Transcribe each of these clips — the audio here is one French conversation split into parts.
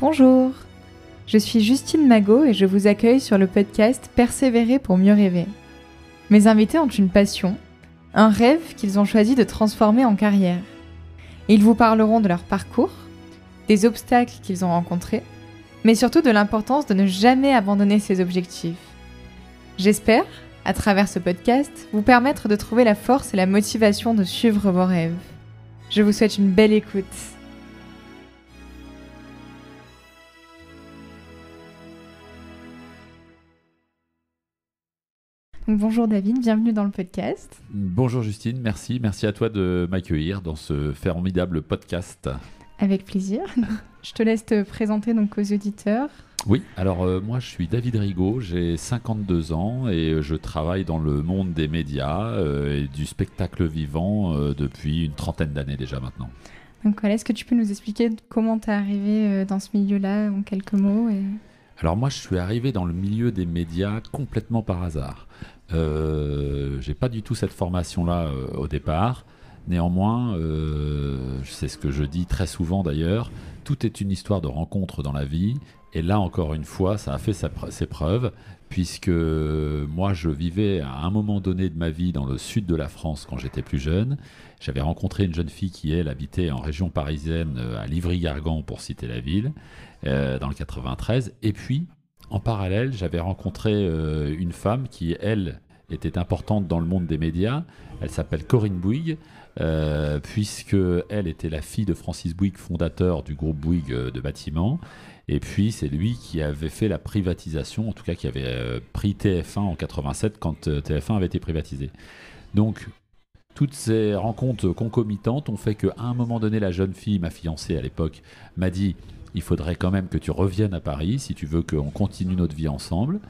Bonjour, je suis Justine Magot et je vous accueille sur le podcast Persévérer pour mieux rêver. Mes invités ont une passion, un rêve qu'ils ont choisi de transformer en carrière. Ils vous parleront de leur parcours, des obstacles qu'ils ont rencontrés, mais surtout de l'importance de ne jamais abandonner ses objectifs. J'espère, à travers ce podcast, vous permettre de trouver la force et la motivation de suivre vos rêves. Je vous souhaite une belle écoute. Bonjour David, bienvenue dans le podcast. Bonjour Justine, merci. Merci à toi de m'accueillir dans ce formidable podcast. Avec plaisir. je te laisse te présenter donc aux auditeurs. Oui, alors euh, moi je suis David Rigaud, j'ai 52 ans et je travaille dans le monde des médias euh, et du spectacle vivant euh, depuis une trentaine d'années déjà maintenant. Donc voilà, est-ce que tu peux nous expliquer comment tu es arrivé dans ce milieu-là en quelques mots Alors moi je suis arrivé dans le milieu des médias complètement par hasard. Euh, j'ai pas du tout cette formation-là au départ. Néanmoins, c'est ce que je dis très souvent d'ailleurs, tout est une histoire de rencontre dans la vie et là, encore une fois, ça a fait ses preuves, puisque moi, je vivais à un moment donné de ma vie dans le sud de la France quand j'étais plus jeune. J'avais rencontré une jeune fille qui, elle, habitait en région parisienne, euh, à Livry-Gargan, pour citer la ville, euh, dans le 93. Et puis, en parallèle, j'avais rencontré euh, une femme qui, elle, était importante dans le monde des médias. Elle s'appelle Corinne Bouygues. puisque elle était la fille de Francis Bouygues, fondateur du groupe Bouygues de bâtiments, et puis, c'est lui qui avait fait la privatisation, en tout cas qui avait euh, pris TF1 en 87 quand euh, TF1 avait été privatisé. Donc, toutes ces rencontres concomitantes ont fait qu'à un moment donné, la jeune fille, ma fiancée à l'époque, m'a dit il faudrait quand même que tu reviennes à Paris si tu veux qu'on continue notre vie ensemble.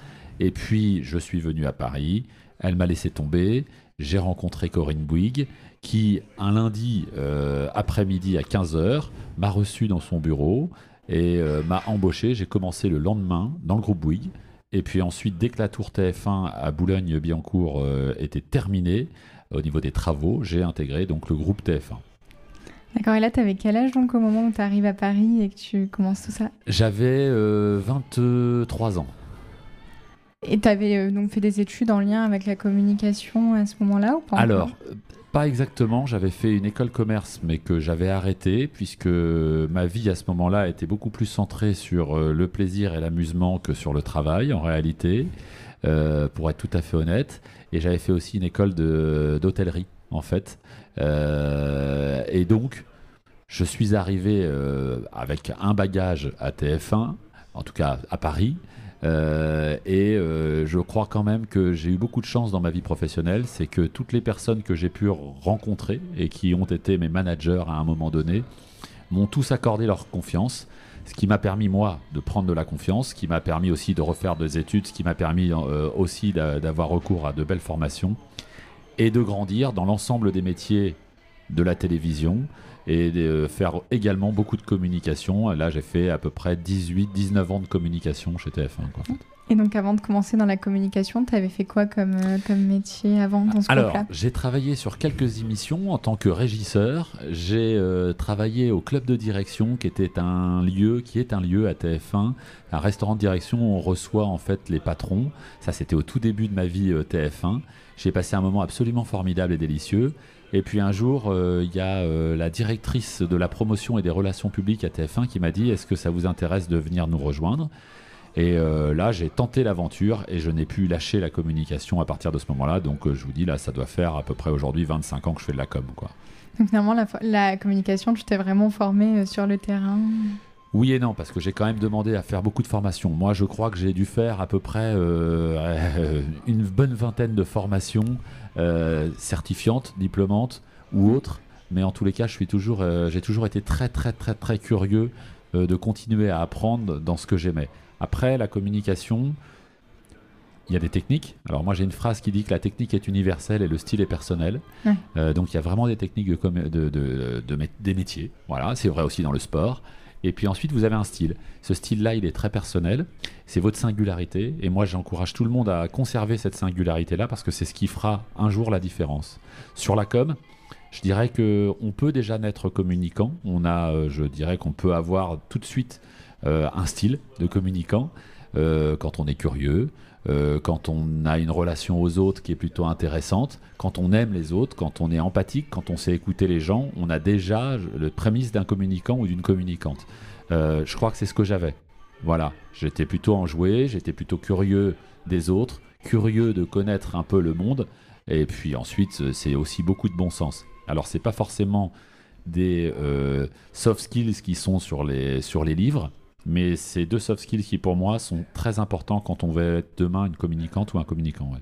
Et puis, je suis venu à Paris. Elle m'a laissé tomber. J'ai rencontré Corinne Bouygues, qui, un lundi euh, après-midi à 15h, m'a reçu dans son bureau et euh, m'a embauché. J'ai commencé le lendemain dans le groupe Bouygues. Et puis ensuite, dès que la tour TF1 à Boulogne-Billancourt euh, était terminée, au niveau des travaux, j'ai intégré donc le groupe TF1. D'accord, et là, tu avais quel âge donc au moment où tu arrives à Paris et que tu commences tout ça? J'avais 23 euh, ans. Et tu avais donc fait des études en lien avec la communication à ce moment-là ou pas Alors, pas exactement, j'avais fait une école commerce mais que j'avais arrêté puisque ma vie à ce moment-là était beaucoup plus centrée sur euh, le plaisir et l'amusement que sur le travail en réalité, euh, pour être tout à fait honnête. Et j'avais fait aussi une école d'hôtellerie en fait. Euh, et donc, je suis arrivé avec un bagage à TF1, en tout cas à Paris, euh, et euh, je crois quand même que j'ai eu beaucoup de chance dans ma vie professionnelle, c'est que toutes les personnes que j'ai pu rencontrer et qui ont été mes managers à un moment donné m'ont tous accordé leur confiance, ce qui m'a permis moi de prendre de la confiance, ce qui m'a permis aussi de refaire des études, ce qui m'a permis euh, aussi d'avoir recours à de belles formations et de grandir dans l'ensemble des métiers de la télévision et de faire également beaucoup de communication. Là, j'ai fait à peu près 18-19 ans de communication chez TF1. Quoi. Et donc, avant de commencer dans la communication, tu avais fait quoi comme, euh, comme métier avant dans ce Alors, j'ai travaillé sur quelques émissions en tant que régisseur. J'ai euh, travaillé au club de direction, qui était un lieu, qui est un lieu à TF1, un restaurant de direction où on reçoit en fait les patrons. Ça, c'était au tout début de ma vie euh, TF1. J'ai passé un moment absolument formidable et délicieux. Et puis un jour, il y a la directrice de la promotion et des relations publiques à TF1 qui m'a dit Est-ce que ça vous intéresse de venir nous rejoindre? Et euh, là, j'ai tenté l'aventure et je n'ai pu lâcher la communication à partir de ce moment-là. Donc je vous dis, là, ça doit faire à peu près aujourd'hui 25 ans que je fais de la com. Quoi. Donc finalement, la, la communication, tu t'es vraiment formé sur le terrain? Oui et non, parce que j'ai quand même demandé à faire beaucoup de formations. Moi, je crois que j'ai dû faire à peu près une bonne vingtaine de formations euh, certifiante, diplômante ou autre. Mais en tous les cas, je suis toujours, euh, j'ai toujours été très très très très curieux euh, de continuer à apprendre dans ce que j'aimais. Après, la communication, il y a des techniques. Alors moi j'ai une phrase qui dit que la technique est universelle et le style est personnel. donc il y a vraiment des techniques de, de, de, des métiers. Voilà, c'est vrai aussi dans le sport. Et puis ensuite, vous avez un style. Ce style-là, il est très personnel. C'est votre singularité. Et moi, j'encourage tout le monde à conserver cette singularité-là parce que c'est ce qui fera un jour la différence. Sur la com, je dirais qu'on peut déjà naître communicant. On a, euh, je dirais qu'on peut avoir tout de suite un style de communicant, quand on est curieux, quand on a une relation aux autres qui est plutôt intéressante, quand on aime les autres, quand on est empathique, quand on sait écouter les gens, on a déjà le prémisse d'un communicant ou d'une communicante. je crois que c'est ce que j'avais. Voilà, j'étais plutôt enjoué, j'étais plutôt curieux des autres, curieux de connaître un peu le monde, et puis ensuite c'est aussi beaucoup de bon sens. Alors c'est pas forcément des euh, soft skills qui sont sur les, sur les livres, mais c'est deux soft skills qui pour moi sont très importants quand on veut être demain une communicante ou un communicant.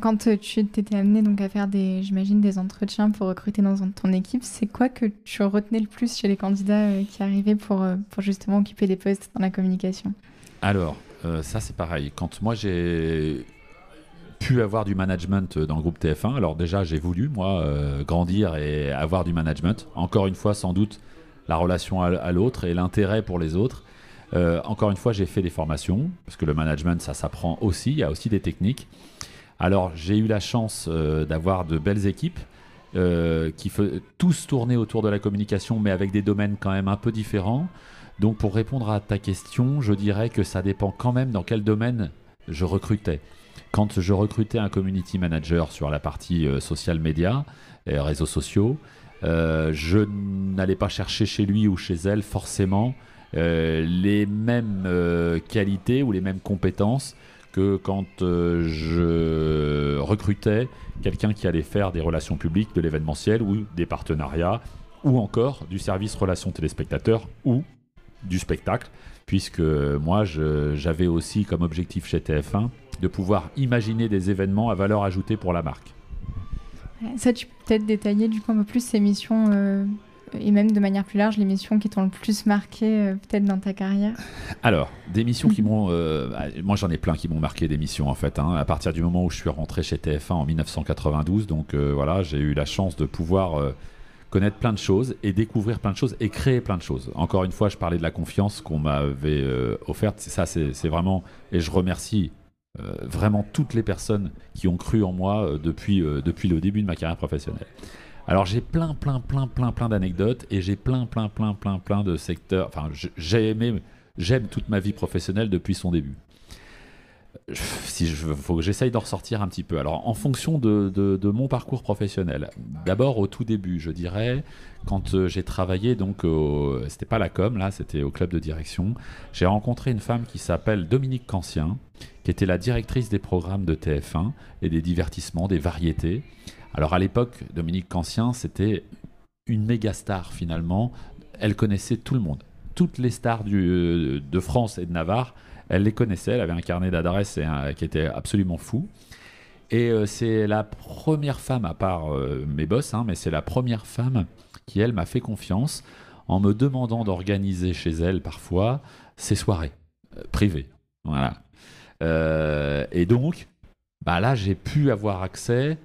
Quand euh, tu t'étais amené donc à faire des, j'imagine, des entretiens pour recruter dans ton équipe, c'est quoi que tu retenais le plus chez les candidats euh, qui arrivaient pour, euh, pour justement occuper des postes dans la communication? Alors, ça c'est pareil. Quand moi j'ai pu avoir du management dans le groupe TF1, alors déjà j'ai voulu moi grandir et avoir du management. Encore une fois, sans doute la relation à, l'autre et l'intérêt pour les autres. Encore une fois, j'ai fait des formations parce que le management ça s'apprend aussi. Il y a aussi des techniques. Alors j'ai eu la chance euh, d'avoir de belles équipes euh, qui tous tourner autour de la communication, mais avec des domaines quand même un peu différents. Donc pour répondre à ta question, je dirais que ça dépend quand même dans quel domaine je recrutais. Quand je recrutais un community manager sur la partie euh, social media et réseaux sociaux, je n'allais pas chercher chez lui ou chez elle forcément les mêmes qualités ou les mêmes compétences que quand euh, je recrutais quelqu'un qui allait faire des relations publiques, de l'événementiel ou des partenariats, ou encore du service relations téléspectateurs ou du spectacle, puisque moi j'avais aussi comme objectif chez TF1 de pouvoir imaginer des événements à valeur ajoutée pour la marque. Ça, tu peux peut-être détailler du coup un peu plus ces missions euh, et même de manière plus large, les missions qui t'ont le plus marqué euh, peut-être dans ta carrière Alors, des missions qui m'ont... Euh, bah, moi j'en ai plein qui m'ont marqué des missions en fait, hein, à partir du moment où je suis rentré chez TF1 en 1992, donc euh, voilà, j'ai eu la chance de pouvoir connaître plein de choses et découvrir plein de choses et créer plein de choses. Encore une fois, je parlais de la confiance qu'on m'avait offerte, ça c'est vraiment... Et je remercie vraiment toutes les personnes qui ont cru en moi depuis, depuis le début de ma carrière professionnelle. Alors j'ai plein, plein, plein, plein, plein d'anecdotes et j'ai plein, plein, plein, plein, plein de secteurs. Enfin, j'ai aimé, j'aime toute ma vie professionnelle depuis son début. Si je faut que j'essaye d'en ressortir un petit peu. Alors, en fonction de, de, mon parcours professionnel, d'abord au tout début, je dirais, quand euh, j'ai travaillé, donc, c'était pas la com, là, c'était au club de direction, j'ai rencontré une femme qui s'appelle Dominique Cancien, qui était la directrice des programmes de TF1 et des divertissements, des variétés. Alors à l'époque, Dominique Cancien, c'était une méga star finalement. Elle connaissait tout le monde. Toutes les stars euh, de France et de Navarre, elle les connaissait. Elle avait un carnet d'adresses qui était absolument fou. Et euh, c'est la première femme, à part euh, mes boss, hein, mais c'est la première femme qui, elle, m'a fait confiance en me demandant d'organiser chez elle parfois ses soirées privées. Voilà. et donc, bah là, j'ai pu avoir accès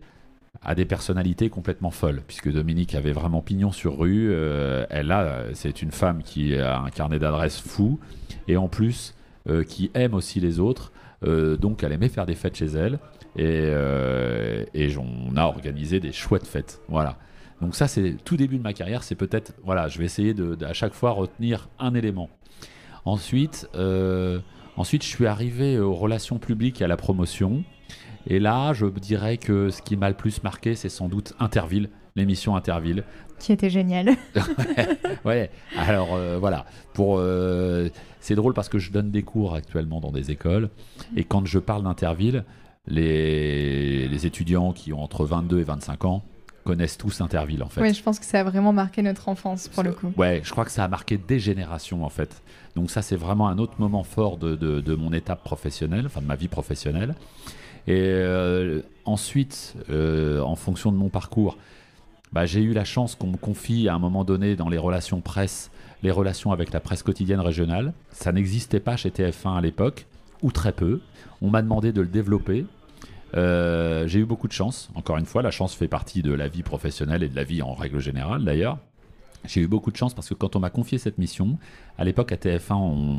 à des personnalités complètement folles, puisque Dominique avait vraiment pignon sur rue. Euh, elle a, c'est une femme qui a un carnet d'adresses fou, et en plus euh, qui aime aussi les autres. Euh, donc elle aimait faire des fêtes chez elle, et, on a organisé des chouettes fêtes. Voilà. Donc ça, c'est tout début de ma carrière. C'est peut-être, voilà, je vais essayer de, à chaque fois retenir un élément. Ensuite, ensuite, je suis arrivé aux relations publiques et à la promotion. Et là, je dirais que ce qui m'a le plus marqué, c'est sans doute Interville, l'émission Interville. Qui était géniale. ouais, alors euh, voilà. Pour, euh, c'est drôle parce que je donne des cours actuellement dans des écoles. Et quand je parle d'Interville, les, les étudiants qui ont entre 22 et 25 ans connaissent tous Interville en fait. Oui, je pense que ça a vraiment marqué notre enfance pour le coup. Ouais, je crois que ça a marqué des générations en fait. Donc ça c'est vraiment un autre moment fort de, de, de, mon étape professionnelle, enfin de ma vie professionnelle. Et euh, ensuite, euh, en fonction de mon parcours, bah, j'ai eu la chance qu'on me confie à un moment donné dans les relations presse, les relations avec la presse quotidienne régionale. Ça n'existait pas chez TF1 à l'époque, ou très peu. On m'a demandé de le développer. Euh, j'ai eu beaucoup de chance. Encore une fois, la chance fait partie de la vie professionnelle et de la vie en règle générale d'ailleurs. J'ai eu beaucoup de chance parce que quand on m'a confié cette mission, à l'époque à TF1, on,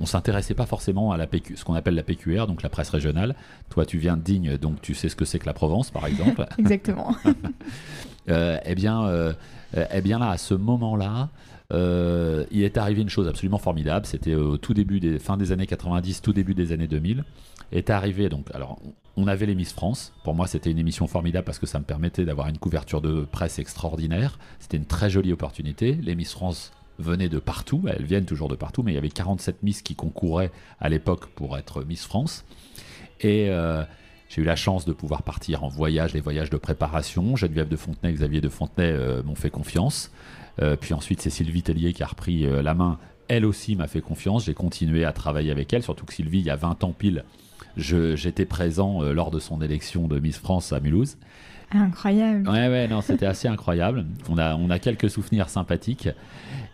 on s'intéressait pas forcément à la PQ, ce qu'on appelle la PQR, donc la presse régionale. Toi, tu viens de Digne, donc tu sais ce que c'est que la Provence, par exemple. Exactement. euh, eh bien, euh, eh bien là, à ce moment-là, euh, il est arrivé une chose absolument formidable. C'était au tout début des fin des années 90, tout début des années 2000. Est arrivé donc alors on avait les Miss France. Pour moi, c'était une émission formidable parce que ça me permettait d'avoir une couverture de presse extraordinaire. C'était une très jolie opportunité. Les Miss France venaient de partout, elles viennent toujours de partout, mais il y avait 47 Miss qui concouraient à l'époque pour être Miss France. Et j'ai eu la chance de pouvoir partir en voyage, les voyages de préparation. Geneviève de Fontenay, Xavier de Fontenay euh, m'ont fait confiance. Euh, puis ensuite, c'est Sylvie Tellier qui a repris la main. Elle aussi m'a fait confiance. J'ai continué à travailler avec elle, surtout que Sylvie, il y a 20 ans pile, j'étais présent lors de son élection de Miss France à Mulhouse. Incroyable. Ouais, ouais, non, c'était assez incroyable. On a, on a quelques souvenirs sympathiques.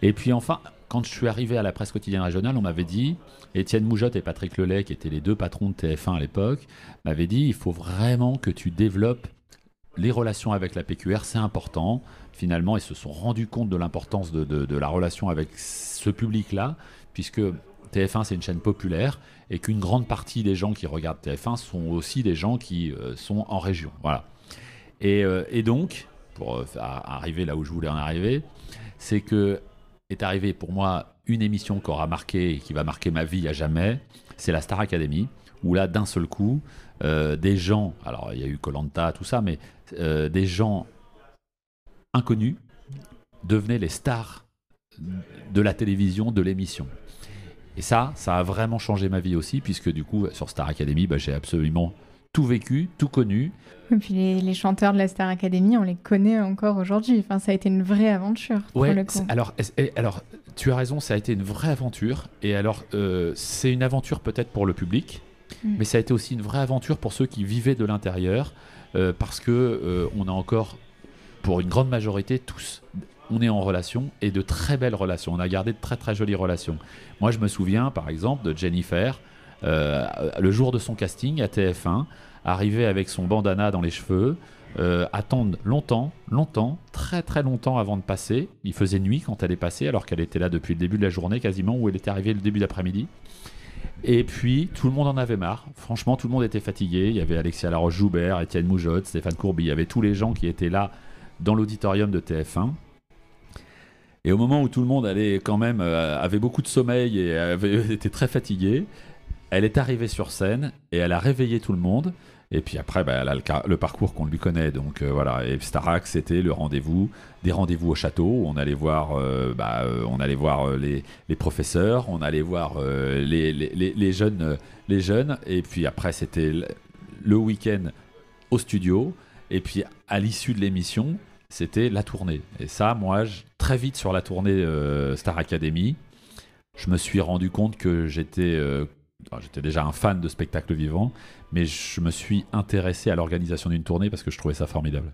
Et puis enfin, quand je suis arrivé à la presse quotidienne régionale, on m'avait dit, Étienne Moujotte et Patrick Lelay, qui étaient les deux patrons de TF1 à l'époque, m'avaient dit, il faut vraiment que tu développes les relations avec la PQR, c'est important. Finalement, ils se sont rendus compte de l'importance de, la relation avec ce public-là, puisque TF1, c'est une chaîne populaire, et qu'une grande partie des gens qui regardent TF1 sont aussi des gens qui euh, sont en région. Voilà. Euh, et, donc, pour euh, arriver là où je voulais en arriver, c'est que est arrivé pour moi une émission qui aura marqué et qui va marquer ma vie à jamais, c'est la Star Academy, où là, d'un seul coup, euh, des gens, alors il y a eu Colanta, tout ça, mais des gens inconnus devenaient les stars de la télévision, de l'émission. Et ça, ça a vraiment changé ma vie aussi, puisque du coup, sur Star Academy, bah, j'ai absolument tout vécu, tout connu. Et puis les, chanteurs de la Star Academy, on les connaît encore aujourd'hui. Enfin, ça a été une vraie aventure. Ouais, Alors, alors, tu as raison, ça a été une vraie aventure. Et alors, euh, c'est une aventure peut-être pour le public, mm. mais ça a été aussi une vraie aventure pour ceux qui vivaient de l'intérieur, euh, parce que euh, on a encore, pour une grande majorité, tous on est en relation et de très belles relations. On a gardé de très très jolies relations. Moi, je me souviens par exemple de Jennifer, le jour de son casting à TF1, arriver avec son bandana dans les cheveux, euh, attendre longtemps, longtemps, très très longtemps avant de passer. Il faisait nuit quand elle est passée, alors qu'elle était là depuis le début de la journée quasiment, où elle était arrivée le début d'après-midi. Et puis, tout le monde en avait marre. Franchement, tout le monde était fatigué. Il y avait Alexia Laroche-Joubert, Étienne Moujotte, Stéphane Courby. Il y avait tous les gens qui étaient là dans l'auditorium de TF1. Et au moment où tout le monde allait quand même euh, avait beaucoup de sommeil et était très fatigué, elle est arrivée sur scène et elle a réveillé tout le monde. Et puis après, bah, elle a le, parcours qu'on lui connaît. Donc euh, voilà. Et Starac, c'était le rendez-vous, des rendez-vous au château où on allait voir, euh, bah, euh, on allait voir les, professeurs, on allait voir les, jeunes, les jeunes. Et puis après, c'était le week-end au studio. Et puis à l'issue de l'émission, c'était la tournée. Et ça, moi, très vite sur la tournée Star Academy, je me suis rendu compte que j'étais j'étais déjà un fan de spectacle vivant, mais je me suis intéressé à l'organisation d'une tournée parce que je trouvais ça formidable.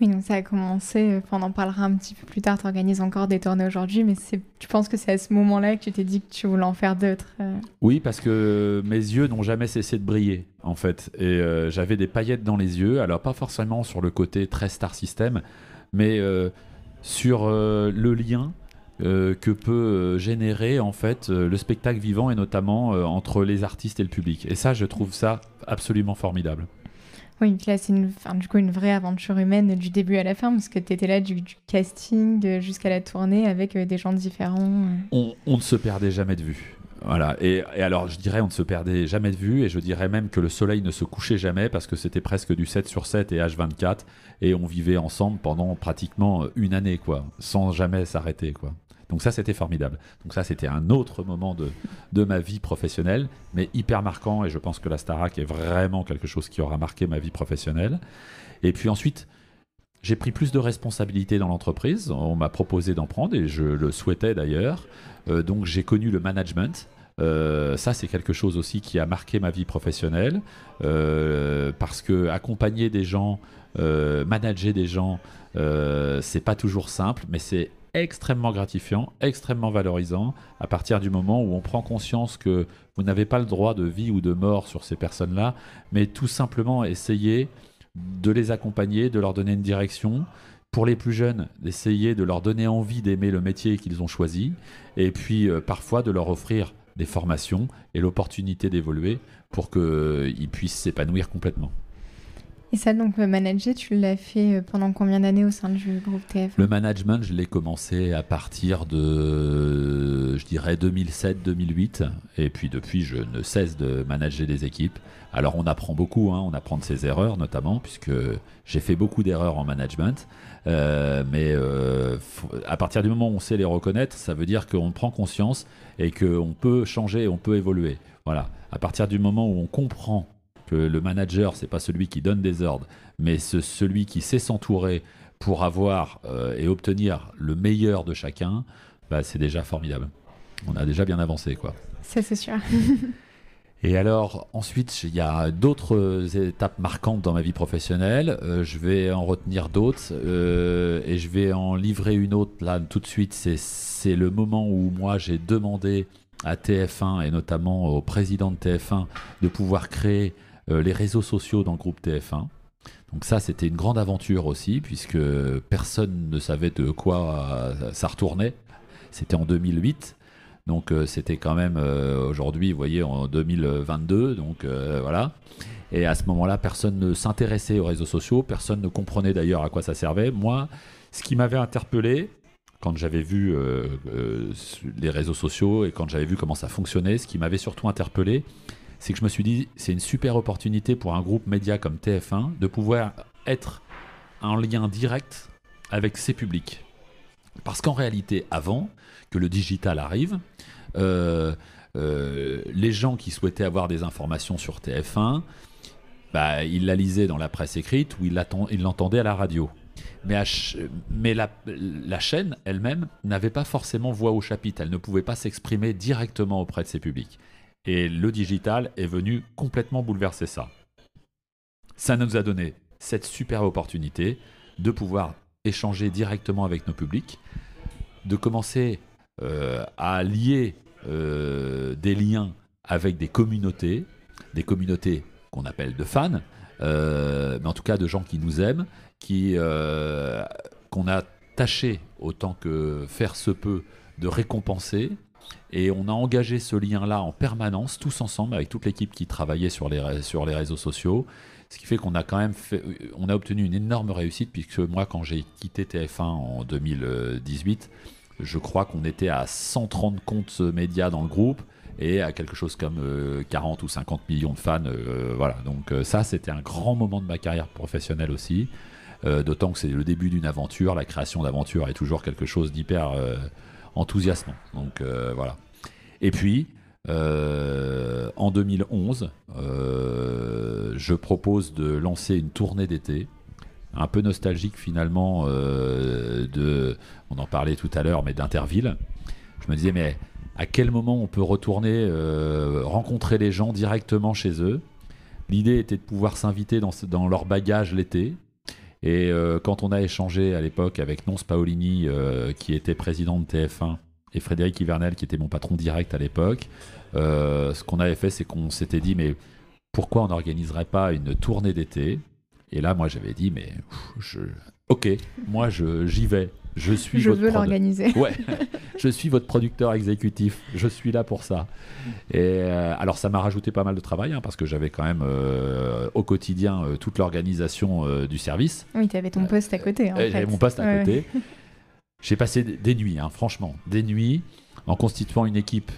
Oui, donc ça a commencé, on en parlera un petit peu plus tard, tu organises encore des tournées aujourd'hui, mais tu penses que c'est à ce moment-là que tu t'es dit que tu voulais en faire d'autres euh? Oui, parce que mes yeux n'ont jamais cessé de briller, en fait. Et euh, j'avais des paillettes dans les yeux, alors pas forcément sur le côté très star system, mais euh, sur le lien euh, que peut euh, générer en fait euh, le spectacle vivant et notamment entre les artistes et le public. Et ça, je trouve ça absolument formidable. Oui, là, c'est une, du coup une vraie aventure humaine du début à la fin, parce que tu étais là du, casting jusqu'à la tournée avec des gens différents. On, ne se perdait jamais de vue. Voilà. Et, et, alors, je dirais, on ne se perdait jamais de vue, et je dirais même que le soleil ne se couchait jamais, parce que c'était presque du 7 sur 7 et H24, et on vivait ensemble pendant pratiquement une année, quoi, sans jamais s'arrêter, quoi. Donc ça, c'était formidable. Donc ça, c'était un autre moment de, de ma vie professionnelle, mais hyper marquant. Et je pense que la Starac est vraiment quelque chose qui aura marqué ma vie professionnelle. Et puis ensuite, j'ai pris plus de responsabilités dans l'entreprise. On m'a proposé d'en prendre et je le souhaitais d'ailleurs. Euh, donc j'ai connu le management. Euh, ça, c'est quelque chose aussi qui a marqué ma vie professionnelle euh, parce que accompagner des gens, manager des gens, c'est pas toujours simple, mais c'est extrêmement gratifiant, extrêmement valorisant, à partir du moment où on prend conscience que vous n'avez pas le droit de vie ou de mort sur ces personnes-là, mais tout simplement essayer de les accompagner, de leur donner une direction. Pour les plus jeunes, d'essayer de leur donner envie d'aimer le métier qu'ils ont choisi, et puis euh, parfois de leur offrir des formations et l'opportunité d'évoluer pour qu'ils puissent s'épanouir complètement. Et ça, donc, le manager, tu l'as fait euh, pendant combien d'années au sein du groupe TF Le management, je l'ai commencé à partir de, je dirais, 2007-2008. Et puis depuis, je ne cesse de manager des équipes. Alors, on apprend beaucoup, hein, on apprend de ses erreurs notamment, puisque j'ai fait beaucoup d'erreurs en management. Euh, mais euh, à partir du moment où on sait les reconnaître, ça veut dire qu'on prend conscience et qu'on peut changer, on peut évoluer. Voilà. À partir du moment où on comprend que le manager, c'est pas celui qui donne des ordres, mais celui qui sait s'entourer pour avoir euh, et obtenir le meilleur de chacun, bah, c'est déjà formidable. On a déjà bien avancé, quoi. Ça, c'est sûr. Et alors, ensuite, il y a d'autres étapes marquantes dans ma vie professionnelle. Euh, je vais en retenir d'autres euh, et je vais en livrer une autre là tout de suite. C'est le moment où moi j'ai demandé à TF1 et notamment au président de TF1 de pouvoir créer les réseaux sociaux dans le groupe TF1. Donc ça, c'était une grande aventure aussi, puisque personne ne savait de quoi ça retournait. C'était en 2008. Donc euh, c'était quand même euh, aujourd'hui, vous voyez, en 2022. Donc voilà. Et à ce moment-là, personne ne s'intéressait aux réseaux sociaux, personne ne comprenait d'ailleurs à quoi ça servait. Moi, ce qui m'avait interpellé, quand j'avais vu les réseaux sociaux et quand j'avais vu comment ça fonctionnait, ce qui m'avait surtout interpellé, c'est que je me suis dit, c'est une super opportunité pour un groupe média comme TF1 de pouvoir être en lien direct avec ses publics. Parce qu'en réalité, avant que le digital arrive, euh, euh, les gens qui souhaitaient avoir des informations sur TF1, bah, ils la lisaient dans la presse écrite ou ils l'entendaient à la radio. Mais, la, la, chaîne elle-même n'avait pas forcément voix au chapitre, elle ne pouvait pas s'exprimer directement auprès de ses publics. Et le digital est venu complètement bouleverser ça. Ça nous a donné cette super opportunité de pouvoir échanger directement avec nos publics, de commencer euh, à lier euh, des liens avec des communautés, des communautés qu'on appelle de fans, euh, mais en tout cas de gens qui nous aiment, qui qu'on a tâché autant que faire se peut de récompenser et on a engagé ce lien-là en permanence, tous ensemble, avec toute l'équipe qui travaillait sur les, sur les réseaux sociaux. Ce qui fait qu'on a quand même fait, on a obtenu une énorme réussite, puisque moi, quand j'ai quitté TF1 en 2018, je crois qu'on était à 130 comptes médias dans le groupe et à quelque chose comme 40 euh, ou 50 millions de fans. Euh, voilà, donc euh, ça, c'était un grand moment de ma carrière professionnelle aussi. D'autant que c'est le début d'une aventure. La création d'aventure est toujours quelque chose d'hyper enthousiasmant. Donc euh, voilà. Et puis, euh, en 2011, euh, je propose de lancer une tournée d'été, un peu nostalgique finalement de, on en parlait tout à l'heure, mais d'Interville. Je me disais, mais à quel moment on peut retourner rencontrer les gens directement chez eux? L'idée était de pouvoir s'inviter dans, dans leur bagage l'été, et euh, quand on a échangé à l'époque avec Nonce Paolini, euh, qui était président de TF1, et Frédéric Hivernel, qui était mon patron direct à l'époque, euh, ce qu'on avait fait, c'est qu'on s'était dit, mais pourquoi on n'organiserait pas une tournée d'été? Et là, moi, j'avais dit, mais je... ok, moi, j'y vais. Je suis je veux l'organiser. Ouais, je suis votre producteur exécutif. Je suis là pour ça. Et euh, alors, ça m'a rajouté pas mal de travail hein, parce que j'avais quand même euh, au quotidien euh, toute l'organisation du service. Oui, tu avais ton poste à côté. J'avais mon poste à côté. J'ai passé des nuits, hein, franchement, des nuits en constituant une équipe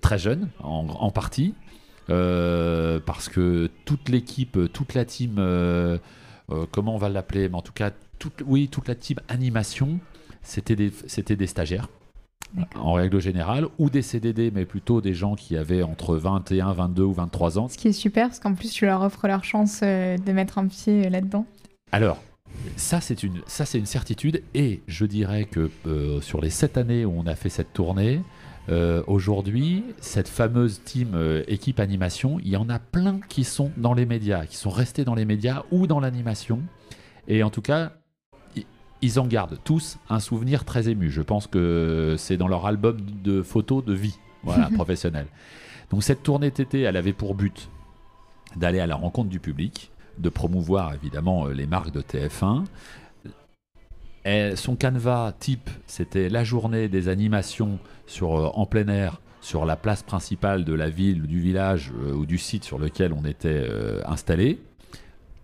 très jeune, en, en partie, parce que toute l'équipe, toute la team, comment on va l'appeler, mais en tout cas oui, toute la team animation, c'était des, c'était des stagiaires en règle générale, ou des CDD, mais plutôt des gens qui avaient entre 21, 22 ou 23 ans. Ce qui est super, parce qu'en plus, tu leur offres leur chance euh, de mettre un pied euh, là-dedans. Alors, ça c'est, une, ça, c'est une certitude, et je dirais que euh, sur les 7 années où on a fait cette tournée, aujourd'hui, cette fameuse team équipe animation, il y en a plein qui sont dans les médias, qui sont restés dans les médias ou dans l'animation. Et en tout cas, ils en gardent tous un souvenir très ému. Je pense que c'est dans leur album de photos de vie, voilà, professionnelle. Donc cette tournée TT, elle avait pour but d'aller à la rencontre du public, de promouvoir évidemment euh, les marques de TF1. son canevas type, c'était la journée des animations sur, euh, en plein air sur la place principale de la ville, du village euh, ou du site sur lequel on était installé.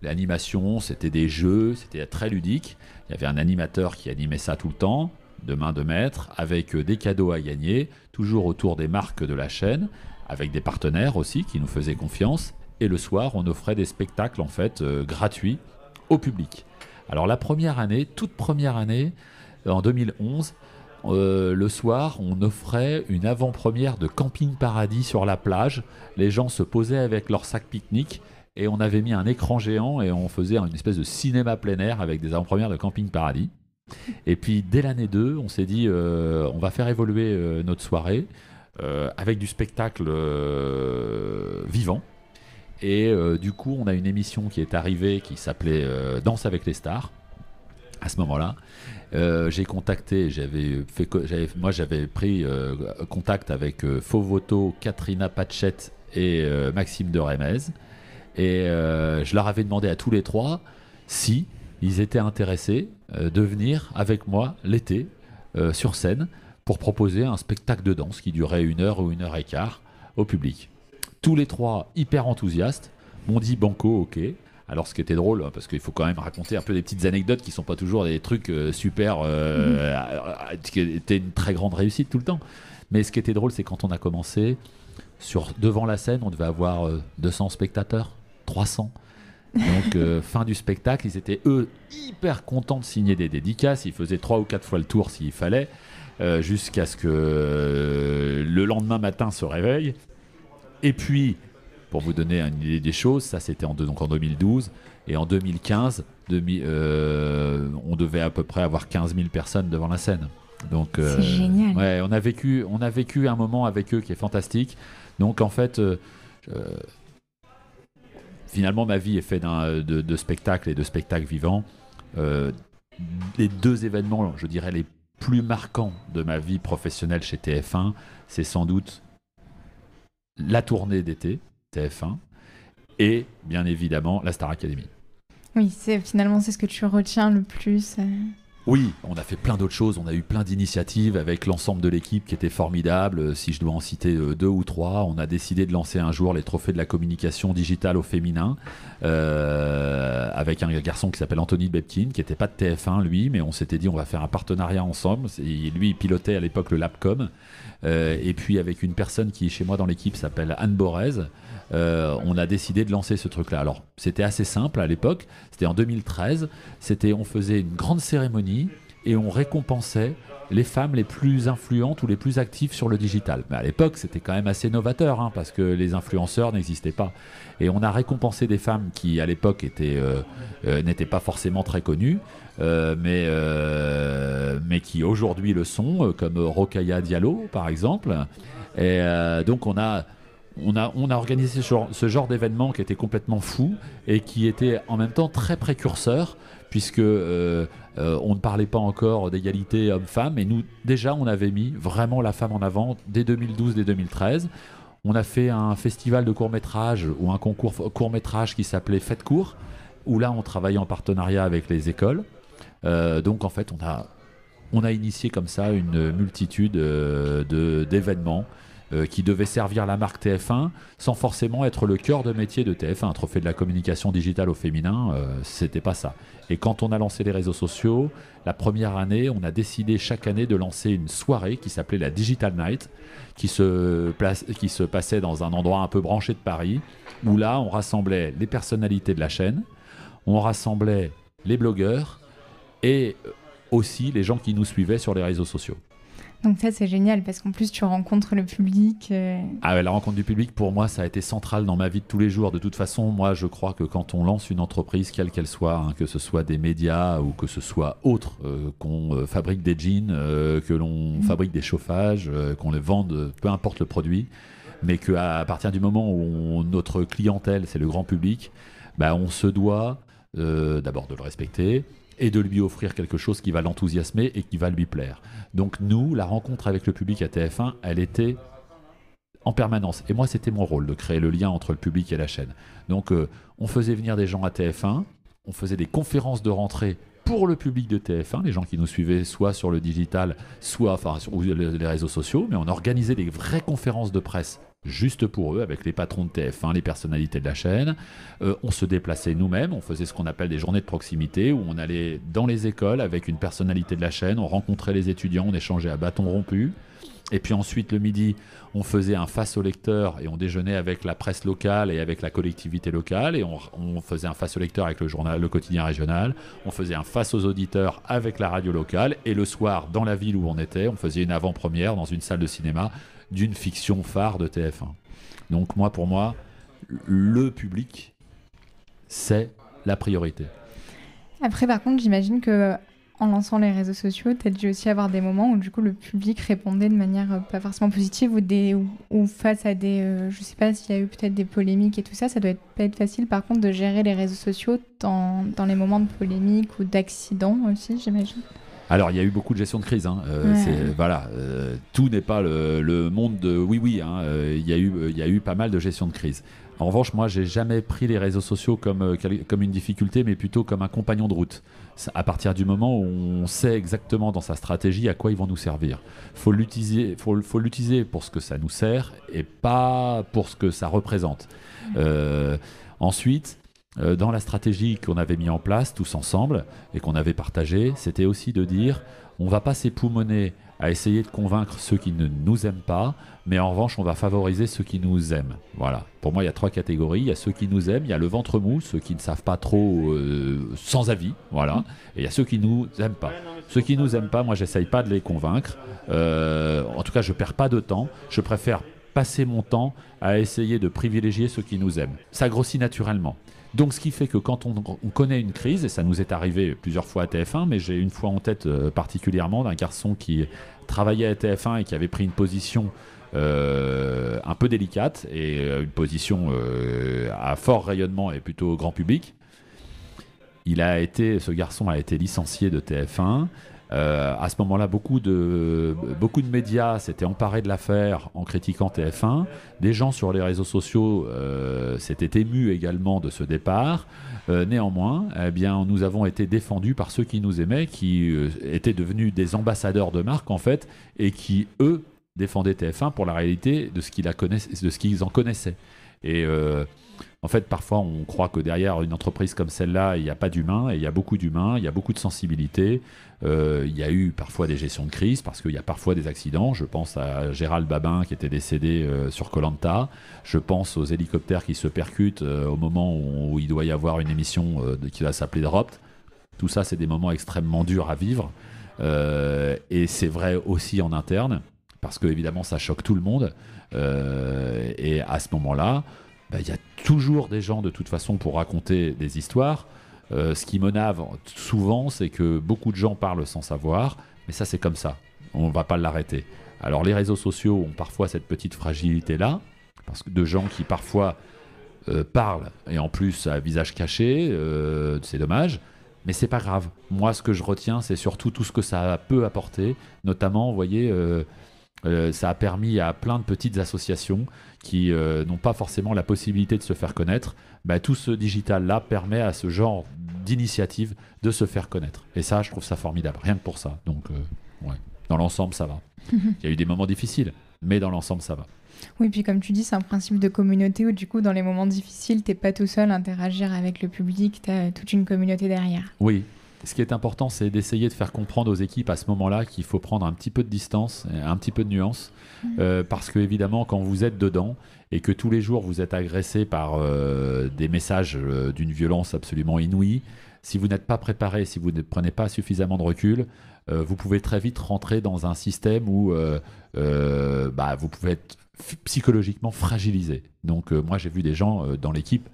L'animation, c'était des jeux, c'était très ludique. Il y avait un animateur qui animait ça tout le temps, de main de maître, avec euh, des cadeaux à gagner, toujours autour des marques de la chaîne, avec des partenaires aussi qui nous faisaient confiance. Et le soir, on offrait des spectacles en fait euh, gratuits au public. Alors la première année, toute première année, en 2011, euh, le soir, on offrait une avant-première de Camping Paradis sur la plage. Les gens se posaient avec leur sac pique-nique et on avait mis un écran géant et on faisait une espèce de cinéma plein air avec des avant-premières de Camping Paradis. Et puis dès l'année 2, on s'est dit euh, on va faire évoluer euh, notre soirée avec du spectacle vivant. Et du coup, on a une émission qui est arrivée qui s'appelait Danse avec les stars à ce moment-là. Euh, j'ai contacté, j'avais fait, moi j'avais pris euh, contact avec euh, Fovoto, Katrina Pachette et Maxime de Remez. Et je leur avais demandé à tous les trois si ils étaient intéressés de venir avec moi l'été sur scène pour proposer un spectacle de danse qui durait une heure ou une heure et quart au public. Tous les trois hyper enthousiastes m'ont dit banco, ok. Alors, ce qui était drôle, parce qu'il faut quand même raconter un peu des petites anecdotes qui sont pas toujours des trucs euh, super. Euh, mhm. qui étaient une très grande réussite tout le temps. Mais ce qui était drôle, c'est quand on a commencé, sur, devant la scène, on devait avoir 200 euh, spectateurs, 300. Donc, fin du spectacle, ils étaient eux hyper contents de signer des dédicaces. Ils faisaient trois ou quatre fois le tour s'il fallait, jusqu'à ce que le lendemain matin se réveille. Et puis, pour vous donner une idée des choses, ça c'était en, donc en 2012. Et en 2015, euh, on devait à peu près avoir 15 000 personnes devant la scène. Donc, euh, c'est génial. Ouais, on a, vécu, on a vécu un moment avec eux qui est fantastique. Donc en fait, euh, finalement, ma vie est faite de, de spectacles et de spectacles vivants. les deux événements, je dirais, les plus marquants de ma vie professionnelle chez TF1, c'est sans doute la tournée d'été, TF1 et bien évidemment la Star Academy. Oui, finalement c'est ce que tu retiens le plus. Euh. Oui, on a fait plein d'autres choses, on a eu plein d'initiatives avec l'ensemble de l'équipe qui était formidable. Si je dois en citer euh, deux ou trois, on a décidé de lancer un jour les trophées de la communication digitale au féminin euh, avec un garçon qui s'appelle Anthony Bepkin, qui n'était pas de TF1 lui, mais on s'était dit on va faire un partenariat ensemble. lui, il pilotait à l'époque le Labcom. et puis avec une personne qui chez moi dans l'équipe s'appelle Anne Borez. Euh, on a décidé de lancer ce truc-là. Alors, c'était assez simple à l'époque. C'était en 2013. C'était, on faisait une grande cérémonie et on récompensait les femmes les plus influentes ou les plus actives sur le digital. Mais à l'époque, c'était quand même assez novateur hein, parce que les influenceurs n'existaient pas. Et on a récompensé des femmes qui, à l'époque, euh, euh, n'étaient pas forcément très connues, mais, mais qui aujourd'hui le sont, comme Rokaya Diallo, par exemple. Et donc, on a on a, organisé ce genre, d'événement qui était complètement fou et qui était en même temps très précurseur puisque euh, euh, on ne parlait pas encore d'égalité homme-femme et nous déjà on avait mis vraiment la femme en avant dès 2012 dès 2013 on a fait un festival de court métrage ou un concours court métrage qui s'appelait Fête court où là on travaillait en partenariat avec les écoles. Euh, donc en fait on a initié comme ça une multitude d'événements euh, qui devait servir la marque TF1 sans forcément être le cœur de métier de TF1. Un trophée de la communication digitale au féminin, euh, c'était pas ça. Et quand on a lancé les réseaux sociaux, la première année, on a décidé chaque année de lancer une soirée qui s'appelait la Digital Night, qui se, qui se passait dans un endroit un peu branché de Paris, où là, on rassemblait les personnalités de la chaîne, on rassemblait les blogueurs et aussi les gens qui nous suivaient sur les réseaux sociaux. Donc ça c'est génial parce qu'en plus tu rencontres le public. Euh. Ah ouais, la rencontre du public pour moi ça a été central dans ma vie de tous les jours. De toute façon, moi je crois que quand on lance une entreprise, quelle qu'elle soit, hein, que ce soit des médias ou que ce soit autre, euh, qu'on euh, fabrique des jeans, que l'on mmh. fabrique des chauffages, qu'on les vende, peu importe le produit, mais qu'à partir du moment où notre clientèle c'est le grand public, bah, on se doit d'abord de le respecter, et de lui offrir quelque chose qui va l'enthousiasmer et qui va lui plaire. Donc nous, la rencontre avec le public à TF1, elle était en permanence. Et moi, c'était mon rôle de créer le lien entre le public et la chaîne. Donc euh, on faisait venir des gens à TF1, on faisait des conférences de rentrée pour le public de TF1, les gens qui nous suivaient soit sur le digital, soit sur les réseaux sociaux, mais on organisait des vraies conférences de presse juste pour eux, avec les patrons de TF1, les personnalités de la chaîne. Euh, on se déplaçait nous-mêmes, on faisait ce qu'on appelle des journées de proximité, où on allait dans les écoles avec une personnalité de la chaîne, on rencontrait les étudiants, on échangeait à bâton rompu. Et puis ensuite, le midi, on faisait un face au lecteur et on déjeunait avec la presse locale et avec la collectivité locale. Et on, faisait un face au lecteur avec le journal, le quotidien régional. On faisait un face aux auditeurs avec la radio locale. Et le soir, dans la ville où on était, on faisait une avant-première dans une salle de cinéma d'une fiction phare de TF1. Donc moi, pour moi, le public, c'est la priorité. Après, par contre, j'imagine que en lançant les réseaux sociaux, tu as dû aussi avoir des moments où du coup le public répondait de manière euh, pas forcément positive ou, face à des... Euh, je sais pas s'il y a eu peut-être des polémiques et tout ça, ça doit être, pas être facile par contre de gérer les réseaux sociaux dans, dans les moments de polémique ou d'accident aussi, j'imagine. Alors, il y a eu beaucoup de gestion de crise. Hein. Euh, voilà, tout n'est pas le, monde de oui, oui. Hein. il, y a eu, il y a eu pas mal de gestion de crise. En revanche, moi, j'ai jamais pris les réseaux sociaux comme, euh, comme une difficulté, mais plutôt comme un compagnon de route. À partir du moment où on sait exactement dans sa stratégie à quoi ils vont nous servir, faut l'utiliser, faut, faut l'utiliser pour ce que ça nous sert et pas pour ce que ça représente. Euh, ensuite, euh, dans la stratégie qu'on avait mis en place tous ensemble et qu'on avait partagée, c'était aussi de dire on va pas s'époumoner à essayer de convaincre ceux qui ne nous aiment pas, mais en revanche, on va favoriser ceux qui nous aiment. Voilà. Pour moi, il y a trois catégories. Il y a ceux qui nous aiment, il y a le ventre mou, ceux qui ne savent pas trop, euh, sans avis, voilà. Et il y a ceux qui nous aiment pas. Ceux qui nous aiment pas, moi, j'essaye pas de les convaincre. Euh, en tout cas, je perds pas de temps. Je préfère passer mon temps à essayer de privilégier ceux qui nous aiment. Ça grossit naturellement. Donc ce qui fait que quand on, connaît une crise, et ça nous est arrivé plusieurs fois à TF1, mais j'ai une fois en tête euh, particulièrement d'un garçon qui travaillait à TF1 et qui avait pris une position euh, un peu délicate et euh, une position à fort rayonnement et plutôt grand public. Il a été, ce garçon a été licencié de TF1. Euh, à ce moment-là, beaucoup de, beaucoup de médias s'étaient emparés de l'affaire en critiquant TF1. Des gens sur les réseaux sociaux euh, s'étaient émus également de ce départ. Euh, néanmoins, eh bien, nous avons été défendus par ceux qui nous aimaient, qui étaient devenus des ambassadeurs de marque en fait, et qui eux défendaient TF1 pour la réalité de ce qu'ils en connaissaient. Et en fait, parfois, on croit que derrière une entreprise comme celle-là, il n'y a pas d'humain, et il y a beaucoup d'humains, il y a beaucoup de sensibilité. Euh, il y a eu parfois des gestions de crise, parce qu'il y a parfois des accidents. Je pense à Gérald Babin qui était décédé euh, sur Colanta. Je pense aux hélicoptères qui se percutent euh, au moment où, il doit y avoir une émission qui va s'appeler Dropped. Tout ça, c'est des moments extrêmement durs à vivre. et c'est vrai aussi en interne, parce que évidemment, ça choque tout le monde. et à ce moment-là, bah, il y a toujours des gens de toute façon pour raconter des histoires. Euh, ce qui m'énerve souvent, c'est que beaucoup de gens parlent sans savoir, mais ça c'est comme ça. On ne va pas l'arrêter. Alors les réseaux sociaux ont parfois cette petite fragilité-là, parce que de gens qui parfois euh, parlent, et en plus à visage caché, euh, c'est dommage, mais c'est pas grave. Moi ce que je retiens, c'est surtout tout ce que ça peut apporter, notamment, vous voyez, ça a permis à plein de petites associations qui euh, n'ont pas forcément la possibilité de se faire connaître, bah, tout ce digital-là permet à ce genre d'initiative de se faire connaître. Et ça, je trouve ça formidable, rien que pour ça. Donc, euh, ouais. dans l'ensemble, ça va. Il y a eu des moments difficiles, mais dans l'ensemble, ça va. Oui, puis comme tu dis, c'est un principe de communauté où du coup, dans les moments difficiles, t'es pas tout seul à interagir avec le public, tu as toute une communauté derrière. Oui, ce qui est important, c'est d'essayer de faire comprendre aux équipes à ce moment-là qu'il faut prendre un petit peu de distance, un petit peu de nuance, mmh. euh, parce que évidemment, quand vous êtes dedans et que tous les jours vous êtes agressé par euh, des messages euh, d'une violence absolument inouïe, si vous n'êtes pas préparé, si vous ne prenez pas suffisamment de recul, vous pouvez très vite rentrer dans un système où bah, vous pouvez être psychologiquement fragilisé. Donc moi, j'ai vu des gens dans l'équipe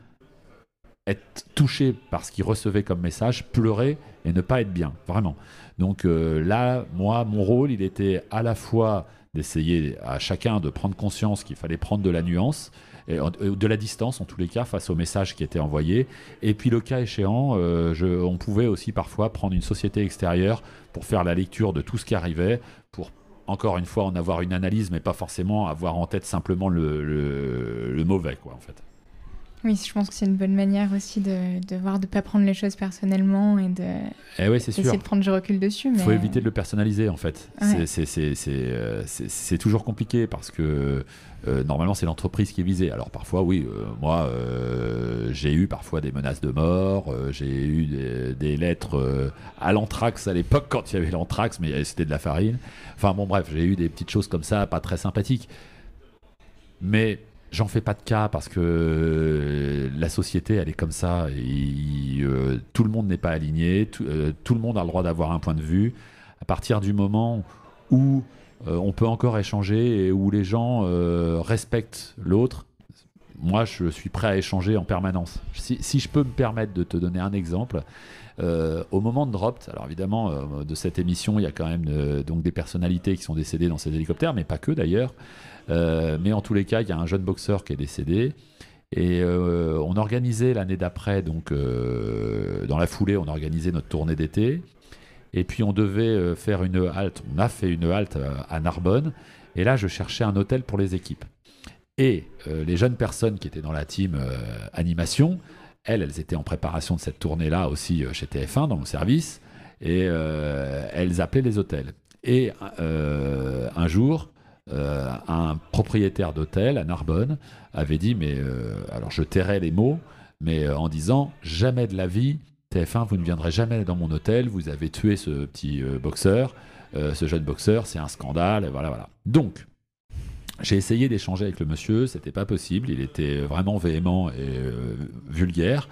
être touché par ce qu'il recevait comme message, pleurer et ne pas être bien, vraiment. Donc euh, là, moi, mon rôle, il était à la fois d'essayer à chacun de prendre conscience qu'il fallait prendre de la nuance, et de la distance en tous les cas face au message qui était envoyé. Et puis le cas échéant, euh, on pouvait aussi parfois prendre une société extérieure pour faire la lecture de tout ce qui arrivait, pour encore une fois en avoir une analyse, mais pas forcément avoir en tête simplement le, le, le mauvais, quoi, en fait. Oui, je pense que c'est une bonne manière aussi de, de voir, de ne pas prendre les choses personnellement et de eh ouais, d'essayer de prendre du recul dessus. Il faut éviter de le personnaliser en fait. Euh, c'est toujours compliqué parce que euh, normalement c'est l'entreprise qui est visée. Alors parfois, oui, euh, moi j'ai eu parfois des menaces de mort, j'ai eu des, lettres à l'anthrax à l'époque quand il y avait l'anthrax, mais c'était de la farine. Enfin bon, bref, j'ai eu des petites choses comme ça, pas très sympathiques. Mais J'en fais pas de cas parce que euh, la société, elle est comme ça. Et, euh, tout le monde n'est pas aligné. Euh, tout, le monde a le droit d'avoir un point de vue. À partir du moment où on peut encore échanger et où les gens respectent l'autre, moi, je suis prêt à échanger en permanence. Si, je peux me permettre de te donner un exemple, au moment de Dropt, alors évidemment, de cette émission, il y a quand même donc des personnalités qui sont décédées dans ces hélicoptères, mais pas que d'ailleurs. Euh, mais en tous les cas, il y a un jeune boxeur qui est décédé. Et euh, on organisait l'année d'après, donc euh, dans la foulée, on organisait notre tournée d'été. Et puis on devait faire une halte. On a fait une halte à Narbonne. Et là, je cherchais un hôtel pour les équipes. Et les jeunes personnes qui étaient dans la team animation, elles, elles étaient en préparation de cette tournée-là aussi chez TF1 dans mon service. Et elles appelaient les hôtels. Et un jour, euh, un propriétaire d'hôtel à Narbonne avait dit, mais euh, alors je tairai les mots, mais euh, en disant jamais de la vie, TF1, vous ne viendrez jamais dans mon hôtel, vous avez tué ce petit boxeur, ce jeune boxeur, c'est un scandale, voilà, voilà. Donc, j'ai essayé d'échanger avec le monsieur, c'était pas possible, il était vraiment véhément et vulgaire.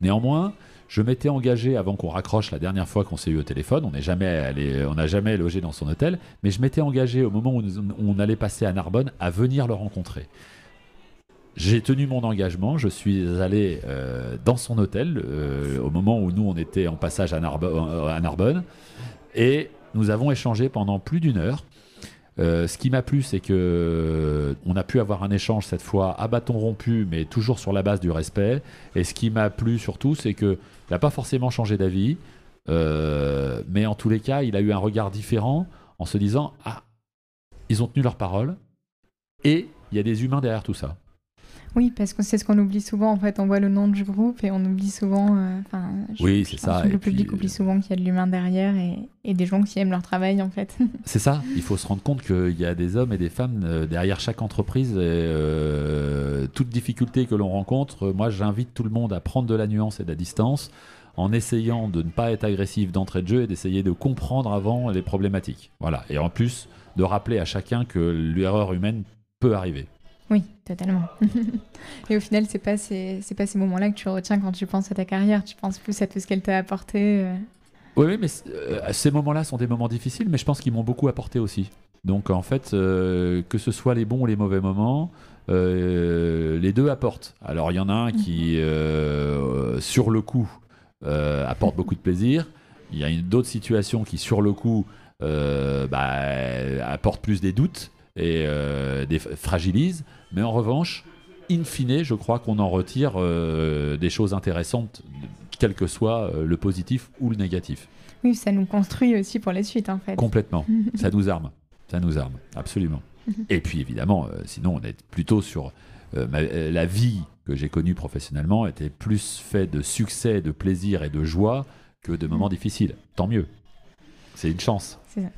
Néanmoins, je m'étais engagé avant qu'on raccroche la dernière fois qu'on s'est eu au téléphone. On n'est jamais allé, on n'a jamais logé dans son hôtel, mais je m'étais engagé au moment où, on allait passer à Narbonne à venir le rencontrer. J'ai tenu mon engagement, je suis allé euh, dans son hôtel euh, au moment où nous on était en passage à, à Narbonne et nous avons échangé pendant plus d'une heure. Euh, ce qui m'a plu, c'est que on a pu avoir un échange cette fois à bâton rompu, mais toujours sur la base du respect. Et ce qui m'a plu surtout, c'est que il n'a pas forcément changé d'avis, euh, mais en tous les cas, il a eu un regard différent en se disant ah, ils ont tenu leur parole et il y a des humains derrière tout ça. Oui, parce que c'est ce qu'on oublie souvent. En fait, on voit le nom du groupe et on oublie souvent. Euh, oui, c'est ça. le public oublie souvent qu'il y a de l'humain derrière et, des gens qui aiment leur travail, en fait. c'est ça. Il faut se rendre compte qu'il y a des hommes et des femmes euh, derrière chaque entreprise. Et, euh, toute difficulté que l'on rencontre, moi, j'invite tout le monde à prendre de la nuance et de la distance en essayant de ne pas être agressif d'entrée de jeu et d'essayer de comprendre avant les problématiques. Voilà. Et en plus, de rappeler à chacun que l'erreur humaine peut arriver. Oui, totalement. et au final, c'est pas ces, pas ces moments-là que tu retiens quand tu penses à ta carrière. Tu penses plus à tout ce qu'elle t'a apporté. Euh. Oui, mais euh, ces moments-là sont des moments difficiles, mais je pense qu'ils m'ont beaucoup apporté aussi. Donc en fait, euh, que ce soit les bons ou les mauvais moments, les deux apportent. Alors il y en a un qui, mhm. sur le coup, apporte beaucoup de plaisir. Il y a d'autres situations qui, sur le coup, bah, apportent plus des doutes et des fragilisent. Mais en revanche, in fine, je crois qu'on en retire euh, des choses intéressantes, quel que soit euh, le positif ou le négatif. Oui, ça nous construit aussi pour la suite, en fait. Complètement. ça nous arme. Ça nous arme, absolument. Et puis, évidemment, euh, sinon, on est plutôt sur la vie que j'ai connue professionnellement était plus faite de succès, de plaisir et de joie que de moments difficiles. Tant mieux. C'est une chance. C'est ça.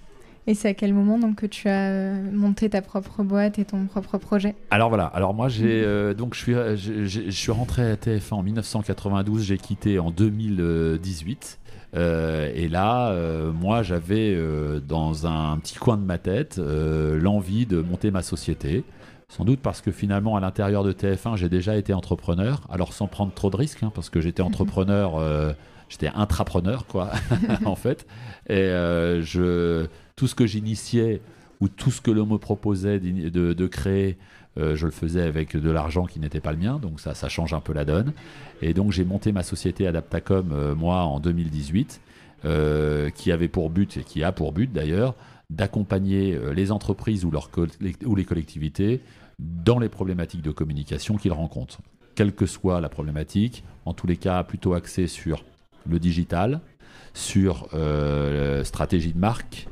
Et c'est à quel moment donc que tu as euh, monté ta propre boîte et ton propre projet? Alors voilà. Alors moi j'ai euh, donc je suis euh, je, suis rentré à TF1 en 1992. J'ai quitté en 2018. et là, moi, j'avais dans un petit coin de ma tête l'envie de monter ma société. Sans doute parce que finalement, à l'intérieur de TF1, j'ai déjà été entrepreneur. Alors sans prendre trop de risques, hein, parce que j'étais entrepreneur, j'étais intrapreneur, quoi, en fait. Et je tout ce que j'initiais ou tout ce que l'on me proposait de, créer, euh, je le faisais avec de l'argent qui n'était pas le mien, donc ça, change un peu la donne. Et donc j'ai monté ma société Adaptacom, euh, moi, en 2018, euh, qui avait pour but, et qui a pour but d'ailleurs, d'accompagner les entreprises ou, ou les collectivités dans les problématiques de communication qu'ils rencontrent. Quelle que soit la problématique, en tous les cas plutôt axée sur le digital, sur stratégie de marque,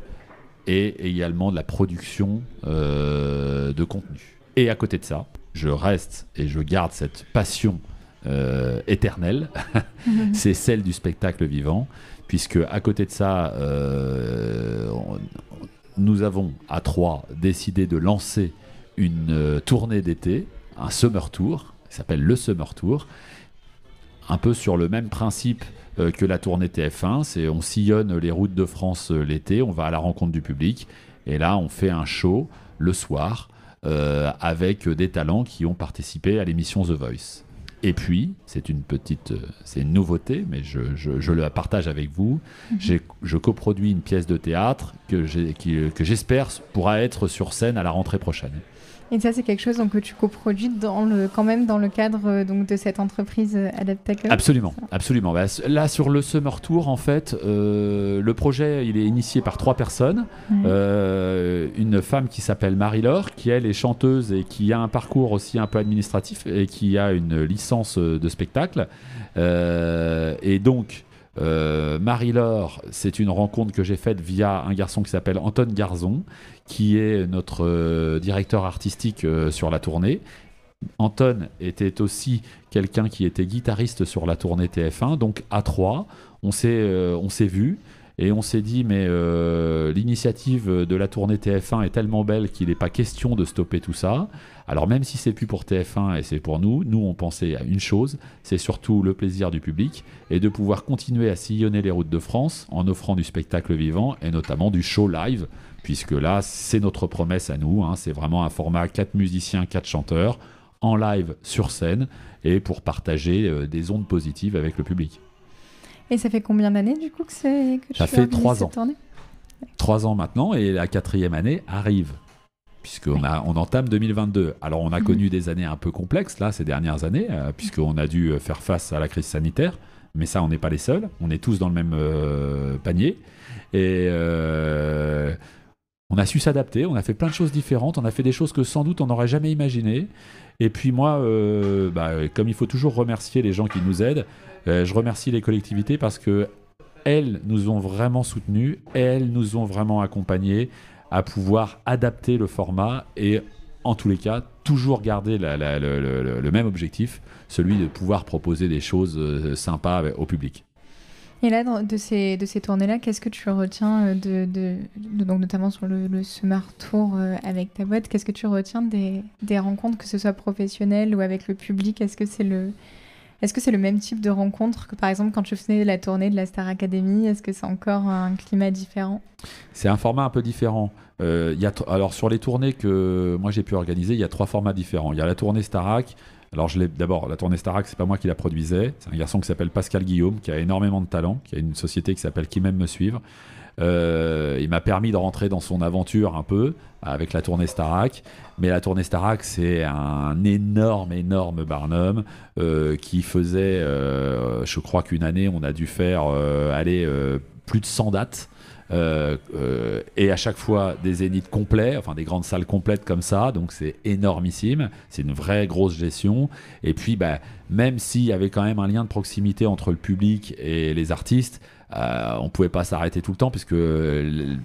et également de la production euh, de contenu. Et à côté de ça, je reste et je garde cette passion euh, éternelle, Mhm. c'est celle du spectacle vivant, puisque à côté de ça, euh, on- nous avons à trois décidé de lancer une tournée d'été, un summer tour, qui s'appelle le summer tour, un peu sur le même principe euh, que la tournée TF1, c'est on sillonne les routes de France euh, l'été, on va à la rencontre du public, et là on fait un show le soir euh, avec des talents qui ont participé à l'émission The Voice. Et puis, c'est une petite, c'est une nouveauté, mais je, je- je la partage avec vous. J'ai- Je coproduis une pièce de théâtre que j'espère pourra être sur scène à la rentrée prochaine. Et ça, c'est quelque chose donc, que tu coproduis dans le, quand même dans le cadre euh, donc, de cette entreprise euh, Adaptacle Absolument, absolument. Bah, là, sur le Summer Tour, en fait, euh, le projet, il est initié par trois personnes. Euh, une femme qui s'appelle Marie-Laure, qui elle est chanteuse et qui a un parcours aussi un peu administratif et qui a une licence de spectacle. Euh, et donc, euh, Marie-Laure, c'est une rencontre que j'ai faite via un garçon qui s'appelle Anton Garzon, qui est notre euh, directeur artistique euh, sur la tournée. Anton était aussi quelqu'un qui était guitariste sur la tournée TF1, donc à trois, on s'est euh, on s'est vu et on s'est dit mais euh, l'initiative de la tournée TF1 est tellement belle qu'il n'est pas question de stopper tout ça. Alors même si c'est plus pour TF1 et c'est pour nous, nous on pensait à une chose, c'est surtout le plaisir du public et de pouvoir continuer à sillonner les routes de France en offrant du spectacle vivant et notamment du show live, puisque là c'est notre promesse à nous, hein, c'est vraiment un format 4 musiciens, 4 chanteurs en live sur scène et pour partager euh, des ondes positives avec le public. Et ça fait combien d'années du coup que, c'est, que Ça tu fait trois ans. Trois ans maintenant et la quatrième année arrive. Puisqu'on a, on entame 2022. Alors, on a Mhm. connu des années un peu complexes, là, ces dernières années, euh, puisqu'on a dû euh, faire face à la crise sanitaire. Mais ça, on n'est pas les seuls. On est tous dans le même euh, panier. Et euh, on a su s'adapter. On a fait plein de choses différentes. On a fait des choses que sans doute on n'aurait jamais imaginées. Et puis, moi, euh, bah, comme il faut toujours remercier les gens qui nous aident, euh, je remercie les collectivités parce que elles nous ont vraiment soutenus, elles nous ont vraiment accompagnés à pouvoir adapter le format et en tous les cas toujours garder le, même objectif, celui de pouvoir proposer des choses euh, sympas au public. Et là, de ces, de ces tournées-là, qu'est-ce que tu retiens euh, de, de, donc notamment sur le, le Summer Tour euh, avec ta boîte, qu'est-ce que tu retiens des, des rencontres, que ce soit professionnelles ou avec le public? Est-ce que c'est le est-ce que le même type de rencontre que par exemple quand tu faisais la tournée de la Star Academy Est-ce que c'est encore un climat différent? C'est un format un peu différent. Euh, y a alors sur les tournées que moi j'ai pu organiser, il y a trois formats différents. Il y a la tournée Starac. Alors je l'ai d'abord la tournée Starac, c'est pas moi qui la produisais, c'est un garçon qui s'appelle Pascal Guillaume, qui a énormément de talent, qui a une société qui s'appelle Qui m'aime me suivre. Euh, il m'a permis de rentrer dans son aventure un peu avec la tournée Starac. Mais la tournée Starac, c'est un énorme, énorme Barnum euh, qui faisait, euh, je crois qu'une année, on a dû faire aller plus de 100 dates. Euh, euh, et à chaque fois des zéniths complets, enfin des grandes salles complètes comme ça, donc c'est énormissime, c'est une vraie grosse gestion. Et puis, bah, même s'il y avait quand même un lien de proximité entre le public et les artistes, euh, on pouvait pas s'arrêter tout le temps puisque euh,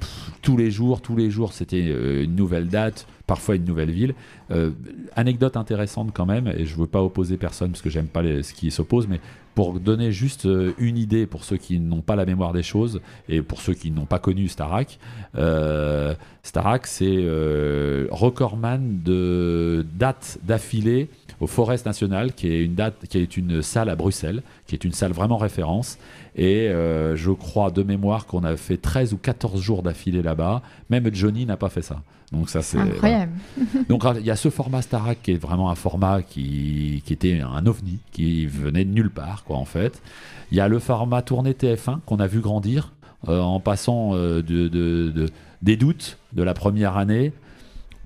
tous les jours, tous les jours, c'était euh, une nouvelle date, parfois une nouvelle ville. Euh, anecdote intéressante quand même, et je veux pas opposer personne parce que j'aime pas ce qui s'oppose, mais pour donner juste une idée pour ceux qui n'ont pas la mémoire des choses et pour ceux qui n'ont pas connu Starac, euh, Starac c'est recordman de dates d'affilée au Forest National, qui est une date, qui est une salle à Bruxelles, qui est une salle vraiment référence. Et euh, je crois de mémoire qu'on a fait 13 ou 14 jours d'affilée là-bas. Même Johnny n'a pas fait ça. Donc ça c'est Incroyable. voilà. Donc il y a ce format Starac qui est vraiment un format qui, qui était un ovni, qui venait de nulle part quoi en fait. Il y a le format tournée TF1 qu'on a vu grandir euh, en passant euh, de, de- de- des doutes de la première année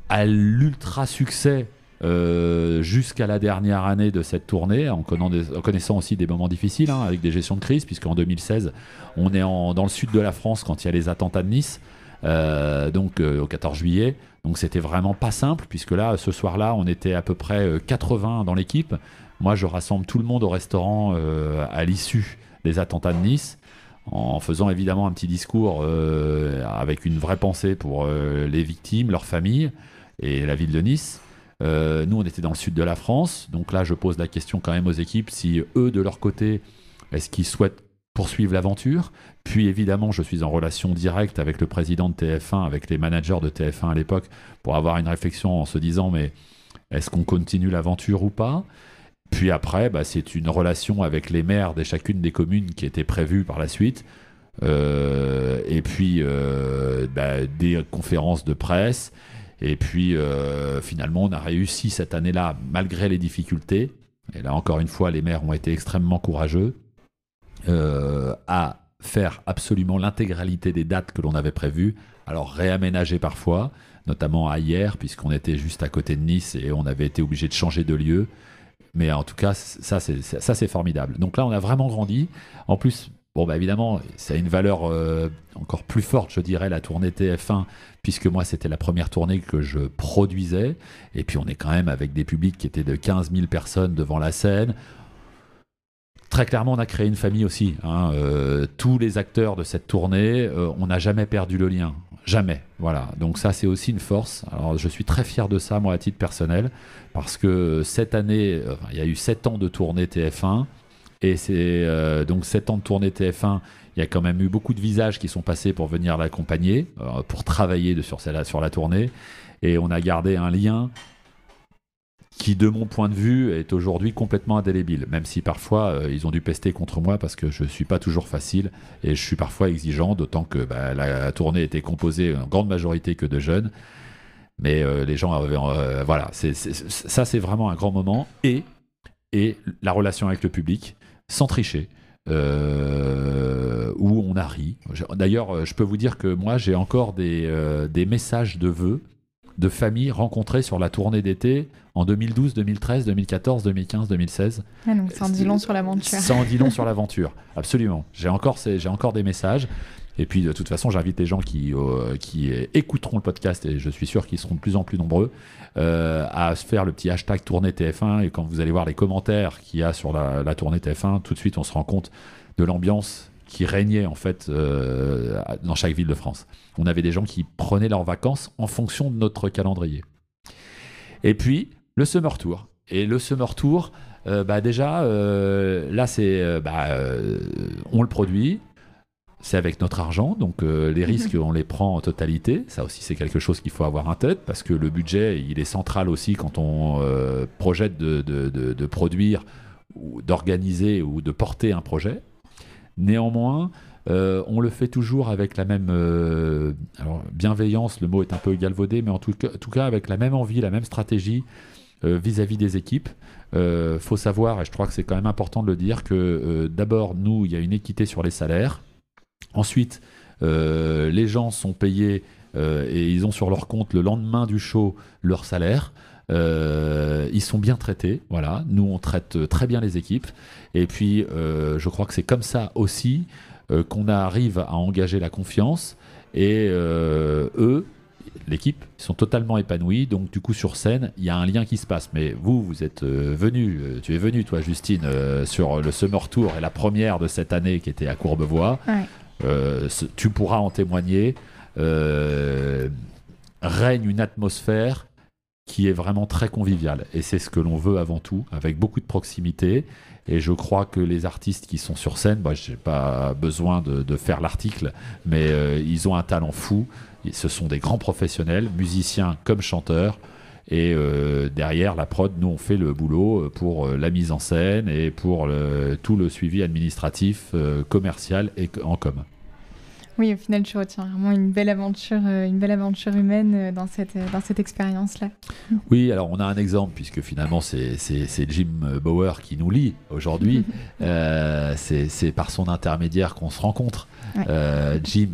à l'ultra succès euh, jusqu'à la dernière année de cette tournée, en, connaissant aussi des moments difficiles, hein, avec des gestions de crise, puisqu'en 2016, on est dans le sud de la France quand il y a les attentats de Nice, euh, donc euh, au 14 juillet. Donc c'était vraiment pas simple, puisque là, ce soir-là, on était à peu près euh, 80 dans l'équipe. Moi, je rassemble tout le monde au restaurant à l'issue des attentats de Nice en faisant évidemment un petit discours avec une vraie pensée pour les victimes, leurs familles et la ville de Nice. Nous, on était dans le sud de la France, donc là, je pose la question quand même aux équipes si eux, de leur côté, est-ce qu'ils souhaitent poursuivre l'aventure? Puis évidemment, je suis en relation directe avec le président de TF1, avec les managers de TF1 à l'époque, pour avoir une réflexion en se disant mais est-ce qu'on continue l'aventure ou pas? Puis après, bah, c'est une relation avec les maires de chacune des communes qui était prévue par la suite. Euh, et puis euh, bah, des conférences de presse. Et puis euh, finalement, on a réussi cette année-là, malgré les difficultés. Et là, encore une fois, les maires ont été extrêmement courageux euh, à faire absolument l'intégralité des dates que l'on avait prévues, alors réaménager parfois, notamment à hier, puisqu'on était juste à côté de Nice et on avait été obligé de changer de lieu. Mais en tout cas, ça c'est, ça, c'est formidable. Donc là, on a vraiment grandi. En plus, bon, bah évidemment, ça a une valeur euh, encore plus forte, je dirais, la tournée TF1, puisque moi, c'était la première tournée que je produisais. Et puis, on est quand même avec des publics qui étaient de 15 000 personnes devant la scène. Très clairement, on a créé une famille aussi. Hein. Euh, tous les acteurs de cette tournée, euh, on n'a jamais perdu le lien. Jamais. Voilà. Donc ça, c'est aussi une force. Alors, je suis très fier de ça, moi, à titre personnel, parce que cette année, il y a eu 7 ans de tournée TF1. Et c'est euh, donc 7 ans de tournée TF1. Il y a quand même eu beaucoup de visages qui sont passés pour venir l'accompagner, pour travailler sur, sur la tournée. Et on a gardé un lien qui, de mon point de vue, est aujourd'hui complètement indélébile, même si parfois euh, ils ont dû pester contre moi parce que je ne suis pas toujours facile et je suis parfois exigeant, d'autant que bah, la, tournée était composée en grande majorité que de jeunes. Mais euh, les gens. Euh, voilà, ça c'est vraiment un grand moment. Et, et la relation avec le public, sans tricher. où on a ri. D'ailleurs, je peux vous dire que moi, j'ai encore des, des messages de vœux de familles rencontrées sur la tournée d'été en 2012, 2013, 2014, 2015, 2016. donc ça en dit long sur l'aventure. Ça en dit long sur l'aventure, absolument. J'ai encore, j'ai encore des messages. Et puis de toute façon, j'invite les gens qui, euh, qui écouteront le podcast, et je suis sûr qu'ils seront de plus en plus nombreux, euh, à faire le petit hashtag tournée TF1. Et quand vous allez voir les commentaires qu'il y a sur la, tournée TF1, tout de suite on se rend compte de l'ambiance qui régnait en fait euh, dans chaque ville de France. On avait des gens qui prenaient leurs vacances en fonction de notre calendrier. Et puis le Summer Tour. Et le Summer Tour, bah déjà, là c'est, bah, on le produit, c'est avec notre argent, donc les risques, on les prend en totalité. Ça aussi, c'est quelque chose qu'il faut avoir en tête, parce que le budget, il est central aussi quand on projette de, de, de produire, ou d'organiser ou de porter un projet. Néanmoins, euh, on le fait toujours avec la même euh, bienveillance, le mot est un peu galvaudé, mais en tout cas, avec la même envie, la même stratégie euh, vis-à-vis des équipes. Il faut savoir, et je crois que c'est quand même important de le dire, que d'abord, nous, il y a une équité sur les salaires. Ensuite, les gens sont payés et ils ont sur leur compte le lendemain du show leur salaire. Euh, ils sont bien traités, voilà. Nous, on traite euh, très bien les équipes. Et puis, euh, je crois que c'est comme ça aussi qu'on arrive à engager la confiance. Et eux, l'équipe, sont totalement épanouis. Donc, du coup, sur scène, il y a un lien qui se passe. Mais vous, vous êtes venu, tu es venu, toi, Justine, sur le Summer Tour et la première de cette année qui était à Courbevoie. Tu pourras en témoigner. règne une atmosphère qui est vraiment très convivial. Et c'est ce que l'on veut avant tout, avec beaucoup de proximité. Et je crois que les artistes qui sont sur scène, bah, je n'ai pas besoin de, faire l'article, mais euh, ils ont un talent fou. Ce sont des grands professionnels, musiciens comme chanteurs. Et euh, derrière la prod, nous on fait le boulot pour euh, la mise en scène et pour tout le suivi administratif, commercial et en com. Oui, au final, tu retiens vraiment une belle aventure, euh, une belle aventure humaine euh, dans cette, euh, dans cette expérience-là. Oui, alors on a un exemple, puisque finalement, c'est Jim Bauer qui nous lie aujourd'hui. c'est par son intermédiaire qu'on se rencontre. Jim,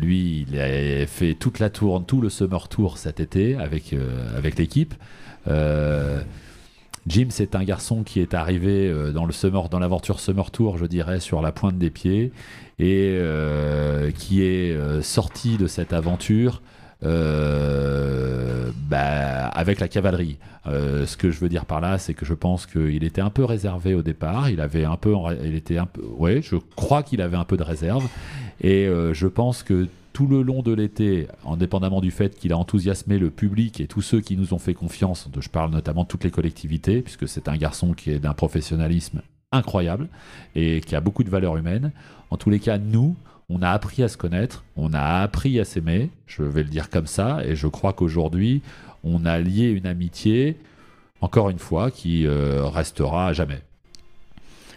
lui, il a fait toute la tourne, tout le Summer Tour cet été avec, avec l'équipe. Jim, c'est un garçon qui est arrivé summer, dans l'aventure Summer Tour, je dirais, sur la pointe des pieds et euh, qui est euh, sorti de cette aventure euh, bah, avec la cavalerie. ce que je veux dire par là, c'est que je pense qu'il était un peu réservé au départ. Il avait un peu, il était un peu, je crois qu'il avait un peu de réserve. Et je pense que tout le long de l'été, indépendamment du fait qu'il a enthousiasmé le public et tous ceux qui nous ont fait confiance, je parle notamment de toutes les collectivités, puisque c'est un garçon qui est d'un professionnalisme incroyable et qui a beaucoup de valeur humaine. En tous les cas, nous, on a appris à se connaître, on a appris à s'aimer, je vais le dire comme ça, et je crois qu'aujourd'hui, on a lié une amitié, encore une fois, qui euh, restera à jamais.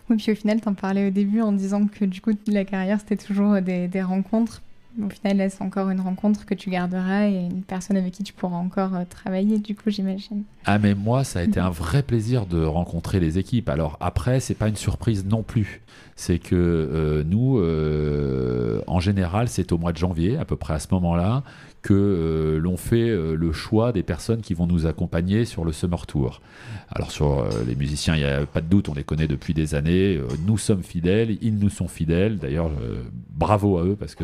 Oui, puis au final, tu en parlais au début en disant que du coup, la carrière, c'était toujours des, des rencontres au final, c'est encore une rencontre que tu garderas et une personne avec qui tu pourras encore euh, travailler, du coup, j'imagine? Ah, mais moi, ça a été un vrai plaisir de rencontrer les équipes. Alors après, c'est pas une surprise non plus. C'est que euh, nous, euh, en général, c'est au mois de janvier, à peu près à ce moment-là, que euh, l'on fait euh, le choix des personnes qui vont nous accompagner sur le Summer Tour. Alors sur euh, les musiciens, il n'y a pas de doute, on les connaît depuis des années, nous sommes fidèles, ils nous sont fidèles, d'ailleurs bravo à eux parce que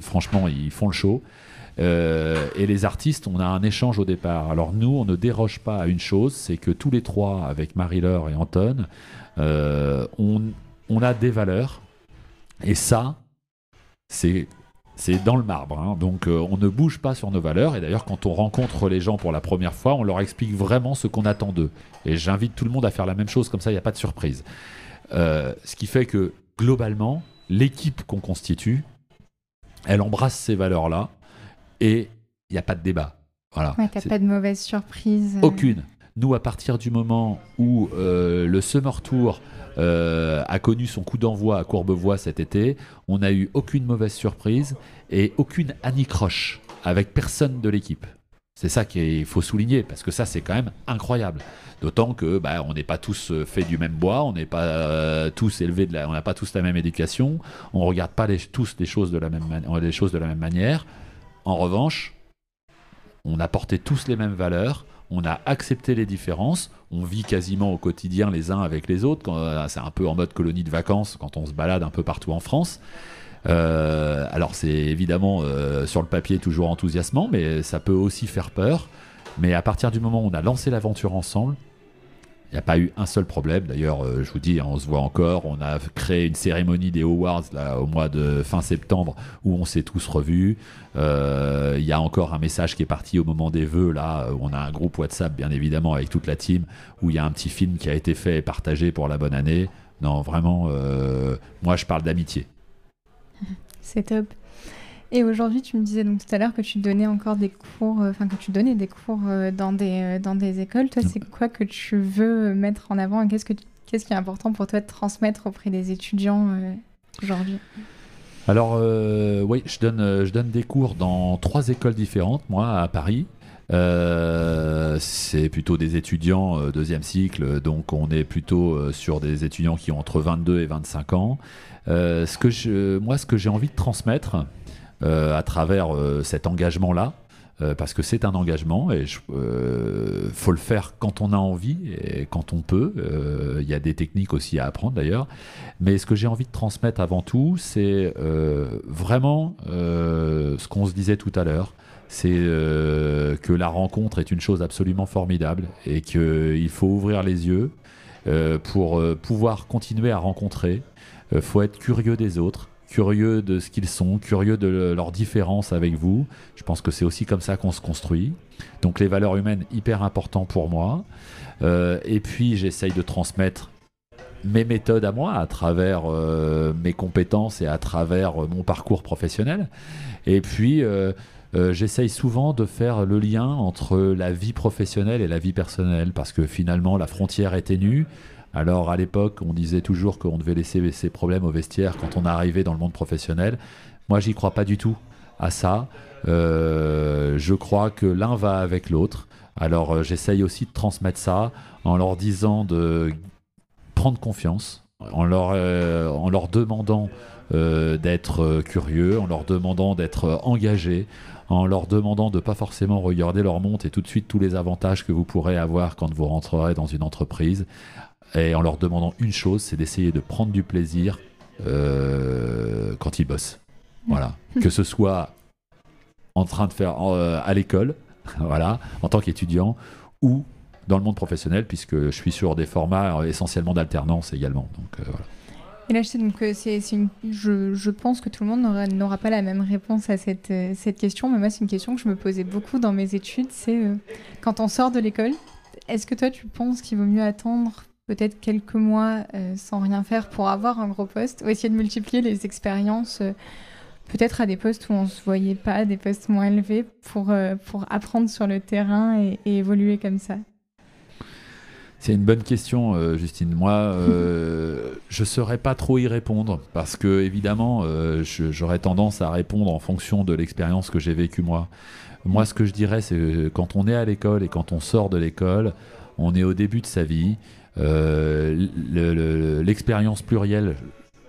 franchement ils font le show. et les artistes, on a un échange au départ. Alors nous, on ne déroge pas à une chose, c'est que tous les trois, avec Marie-Laure et Anton, on, on a des valeurs. Et ça, c'est c'est dans le marbre. Hein. Donc euh, on ne bouge pas sur nos valeurs. Et d'ailleurs, quand on rencontre les gens pour la première fois, on leur explique vraiment ce qu'on attend d'eux. Et j'invite tout le monde à faire la même chose, comme ça, il n'y a pas de surprise. Euh, ce qui fait que globalement, l'équipe qu'on constitue, elle embrasse ces valeurs-là et il n'y a pas de débat. Voilà. Ouais, t'as pas de mauvaise surprise. Euh. Aucune. Nous, à partir du moment où le Summer Tour euh, a connu son coup d'envoi à Courbevoie cet été. On n'a eu aucune mauvaise surprise et aucune anicroche avec personne de l'équipe. C'est ça qu'il faut souligner parce que ça c'est quand même incroyable. D'autant que bah, on n'est pas tous euh, faits du même bois, on n'est pas euh, tous élevés de la, on n'a pas tous la même éducation, on regarde pas tous les choses de la même les choses de la même manière. En revanche, on a porté tous les mêmes valeurs, on a accepté les différences, on vit quasiment au quotidien les uns avec les autres, euh, c'est un peu en mode colonie de vacances quand on se balade un peu partout en France. Euh, alors c'est évidemment euh, sur le papier toujours enthousiasmant, mais ça peut aussi faire peur. Mais à partir du moment où on a lancé l'aventure ensemble, il n'y a pas eu un seul problème. D'ailleurs, euh, je vous dis, on se voit encore. On a créé une cérémonie des Awards là, au mois de fin septembre où on s'est tous revus. Euh, il y a encore un message qui est parti au moment des vœux. Là, où on a un groupe WhatsApp, bien évidemment, avec toute la team, où il y a un petit film qui a été fait et partagé pour la bonne année. Non, vraiment, euh, moi, je parle d'amitié. C'est top. Et aujourd'hui, tu me disais donc tout à l'heure que tu donnais encore des cours, euh, enfin que tu donnais des cours euh, dans des, euh, dans des écoles. Toi, c'est quoi que tu veux mettre en avant Qu'est-ce, que qu'est-ce qui est important pour toi de transmettre auprès des étudiants aujourd'hui? Alors, oui, je donne, je donne des cours dans trois écoles différentes, moi, à Paris. c'est plutôt des étudiants deuxième cycle, donc on est plutôt sur des étudiants qui ont entre 22 et 25 ans. ce que je, moi, ce que j'ai envie de transmettre, à travers euh, cet engagement-là. Euh, parce que c'est un engagement et il faut le faire quand on a envie et quand on peut. Il y a des techniques aussi à apprendre d'ailleurs. Mais ce que j'ai envie de transmettre avant tout, c'est vraiment ce qu'on se disait tout à l'heure. C'est que la rencontre est une chose absolument formidable et qu'il faut ouvrir les yeux pour pouvoir continuer à rencontrer. Il faut être curieux des autres curieux de ce qu'ils sont, curieux de leur différence avec vous. Je pense que c'est aussi comme ça qu'on se construit. Donc les valeurs humaines, hyper important pour moi. Euh, et puis j'essaye de transmettre mes méthodes à moi à travers euh, mes compétences et à travers euh, mon parcours professionnel. Et puis j'essaye souvent de faire le lien entre la vie professionnelle et la vie personnelle parce que finalement la frontière est ténue. Alors à l'époque, on disait toujours qu'on devait laisser ses problèmes au vestiaire quand on arrivait dans le monde professionnel. Moi, j'y crois pas du tout à ça. Euh, je crois que l'un va avec l'autre. Alors euh, j'essaye aussi de transmettre ça en leur disant de prendre confiance, en leur, euh, en leur demandant d'être curieux, en leur demandant d'être engagés, en leur demandant de pas forcément regarder leur montre et tout de suite tous les avantages que vous pourrez avoir quand vous rentrerez dans une entreprise, et en leur demandant une chose, c'est d'essayer de prendre du plaisir euh, quand ils bossent. Voilà. que ce soit en train de faire euh, à l'école, voilà, en tant qu'étudiant, ou dans le monde professionnel, puisque je suis sur des formats euh, essentiellement d'alternance également. Donc, voilà. Et là, je sais donc c'est, une, je, je, pense que tout le monde n'aura, pas la même réponse à cette, cette question, mais moi, c'est une question que je me posais beaucoup dans mes études. C'est quand on sort de l'école, est-ce que toi, tu penses qu'il vaut mieux attendre peut-être quelques mois sans rien faire pour avoir un gros poste, ou essayer de multiplier les expériences peut-être à des postes où on ne se voyait pas, des postes moins élevés, pour, pour apprendre sur le terrain et évoluer comme ça c'est une bonne question, euh, Justine. Moi, euh, je ne saurais pas trop y répondre parce que, évidemment, euh, j'aurais tendance à répondre en fonction de l'expérience que j'ai vécue moi. Moi, ce que je dirais, c'est que quand on est à l'école et quand on sort de l'école, on est au début de sa vie. L'expérience plurielle,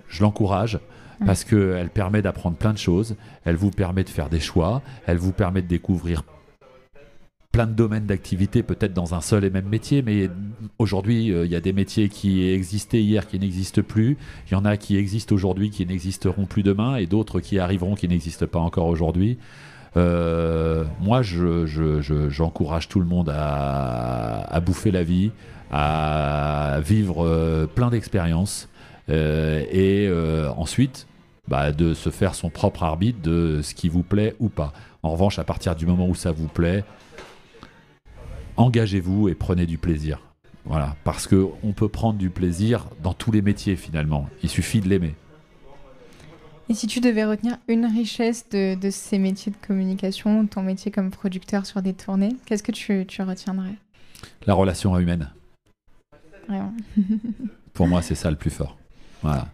je l'encourage parce qu'elle permet d'apprendre plein de choses, elle vous permet de faire des choix, elle vous permet de découvrir plein de domaines d'activité, peut-être dans un seul et même métier, mais aujourd'hui, euh, il y a des métiers qui existaient hier qui n'existent plus. Il y en a qui existent aujourd'hui qui n'existeront plus demain, et d'autres qui arriveront qui n'existent pas encore aujourd'hui. Euh, moi, j'encourage je, tout le monde à, bouffer la vie, à vivre euh, plein d'expériences, et ensuite, bah, de se faire son propre arbitre de ce qui vous plaît ou pas. En revanche, à partir du moment où ça vous plaît, engagez-vous et prenez du plaisir. Voilà, parce que on peut prendre du plaisir dans tous les métiers finalement. Il suffit de l'aimer. Et si tu devais retenir une richesse de, ces métiers de communication, ton métier comme producteur sur des tournées, qu'est-ce que tu, retiendrais? La relation humaine. Pour moi, c'est ça le plus fort. Voilà.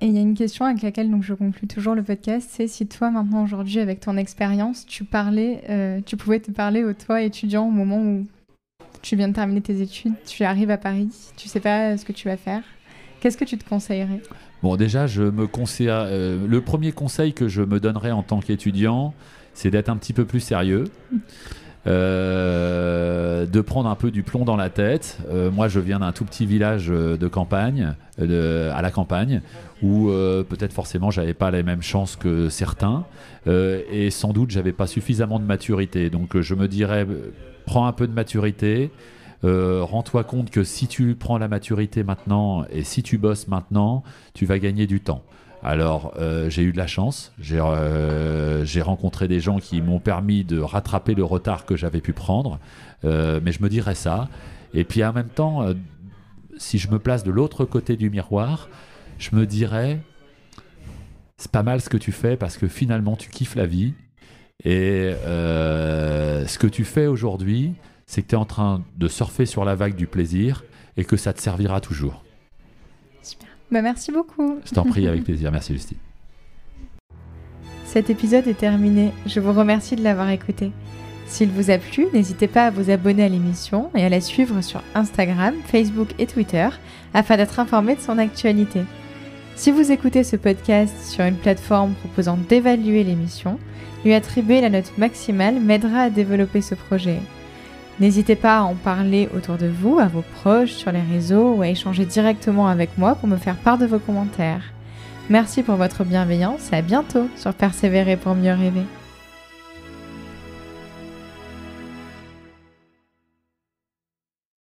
Et il y a une question avec laquelle donc, je conclue toujours le podcast, c'est si toi maintenant aujourd'hui avec ton expérience, tu parlais, euh, tu pouvais te parler au toi étudiant au moment où tu viens de terminer tes études, tu arrives à Paris, tu sais pas ce que tu vas faire, qu'est-ce que tu te conseillerais? Bon, déjà, je me conseille, euh, le premier conseil que je me donnerais en tant qu'étudiant, c'est d'être un petit peu plus sérieux. Euh, de prendre un peu du plomb dans la tête. Euh, moi, je viens d'un tout petit village euh, de campagne, à la campagne, où peut-être forcément j'avais pas les mêmes chances que certains, et sans doute j'avais pas suffisamment de maturité. Donc, je me dirais, prends un peu de maturité. rends-toi compte que si tu prends la maturité maintenant et si tu bosses maintenant, tu vas gagner du temps. Alors, euh, j'ai eu de la chance. Euh, j'ai rencontré des gens qui m'ont permis de rattraper le retard que j'avais pu prendre. Euh, mais je me dirais ça. Et puis en même temps, si je me place de l'autre côté du miroir, je me dirais, c'est pas mal ce que tu fais parce que finalement, tu kiffes la vie. Et ce que tu fais aujourd'hui, c'est que tu es en train de surfer sur la vague du plaisir et que ça te servira toujours. Bah, merci beaucoup. Je t'en prie, avec plaisir. Merci, Justine. Cet épisode est terminé. Je vous remercie de l'avoir écouté. S'il vous a plu, n'hésitez pas à vous abonner à l'émission et à la suivre sur Instagram, Facebook et Twitter afin d'être informé de son actualité. Si vous écoutez ce podcast sur une plateforme proposant d'évaluer l'émission, lui attribuer la note maximale m'aidera à développer ce projet. N'hésitez pas à en parler autour de vous, à vos proches, sur les réseaux ou à échanger directement avec moi pour me faire part de vos commentaires. Merci pour votre bienveillance et à bientôt sur Persévérer pour mieux rêver.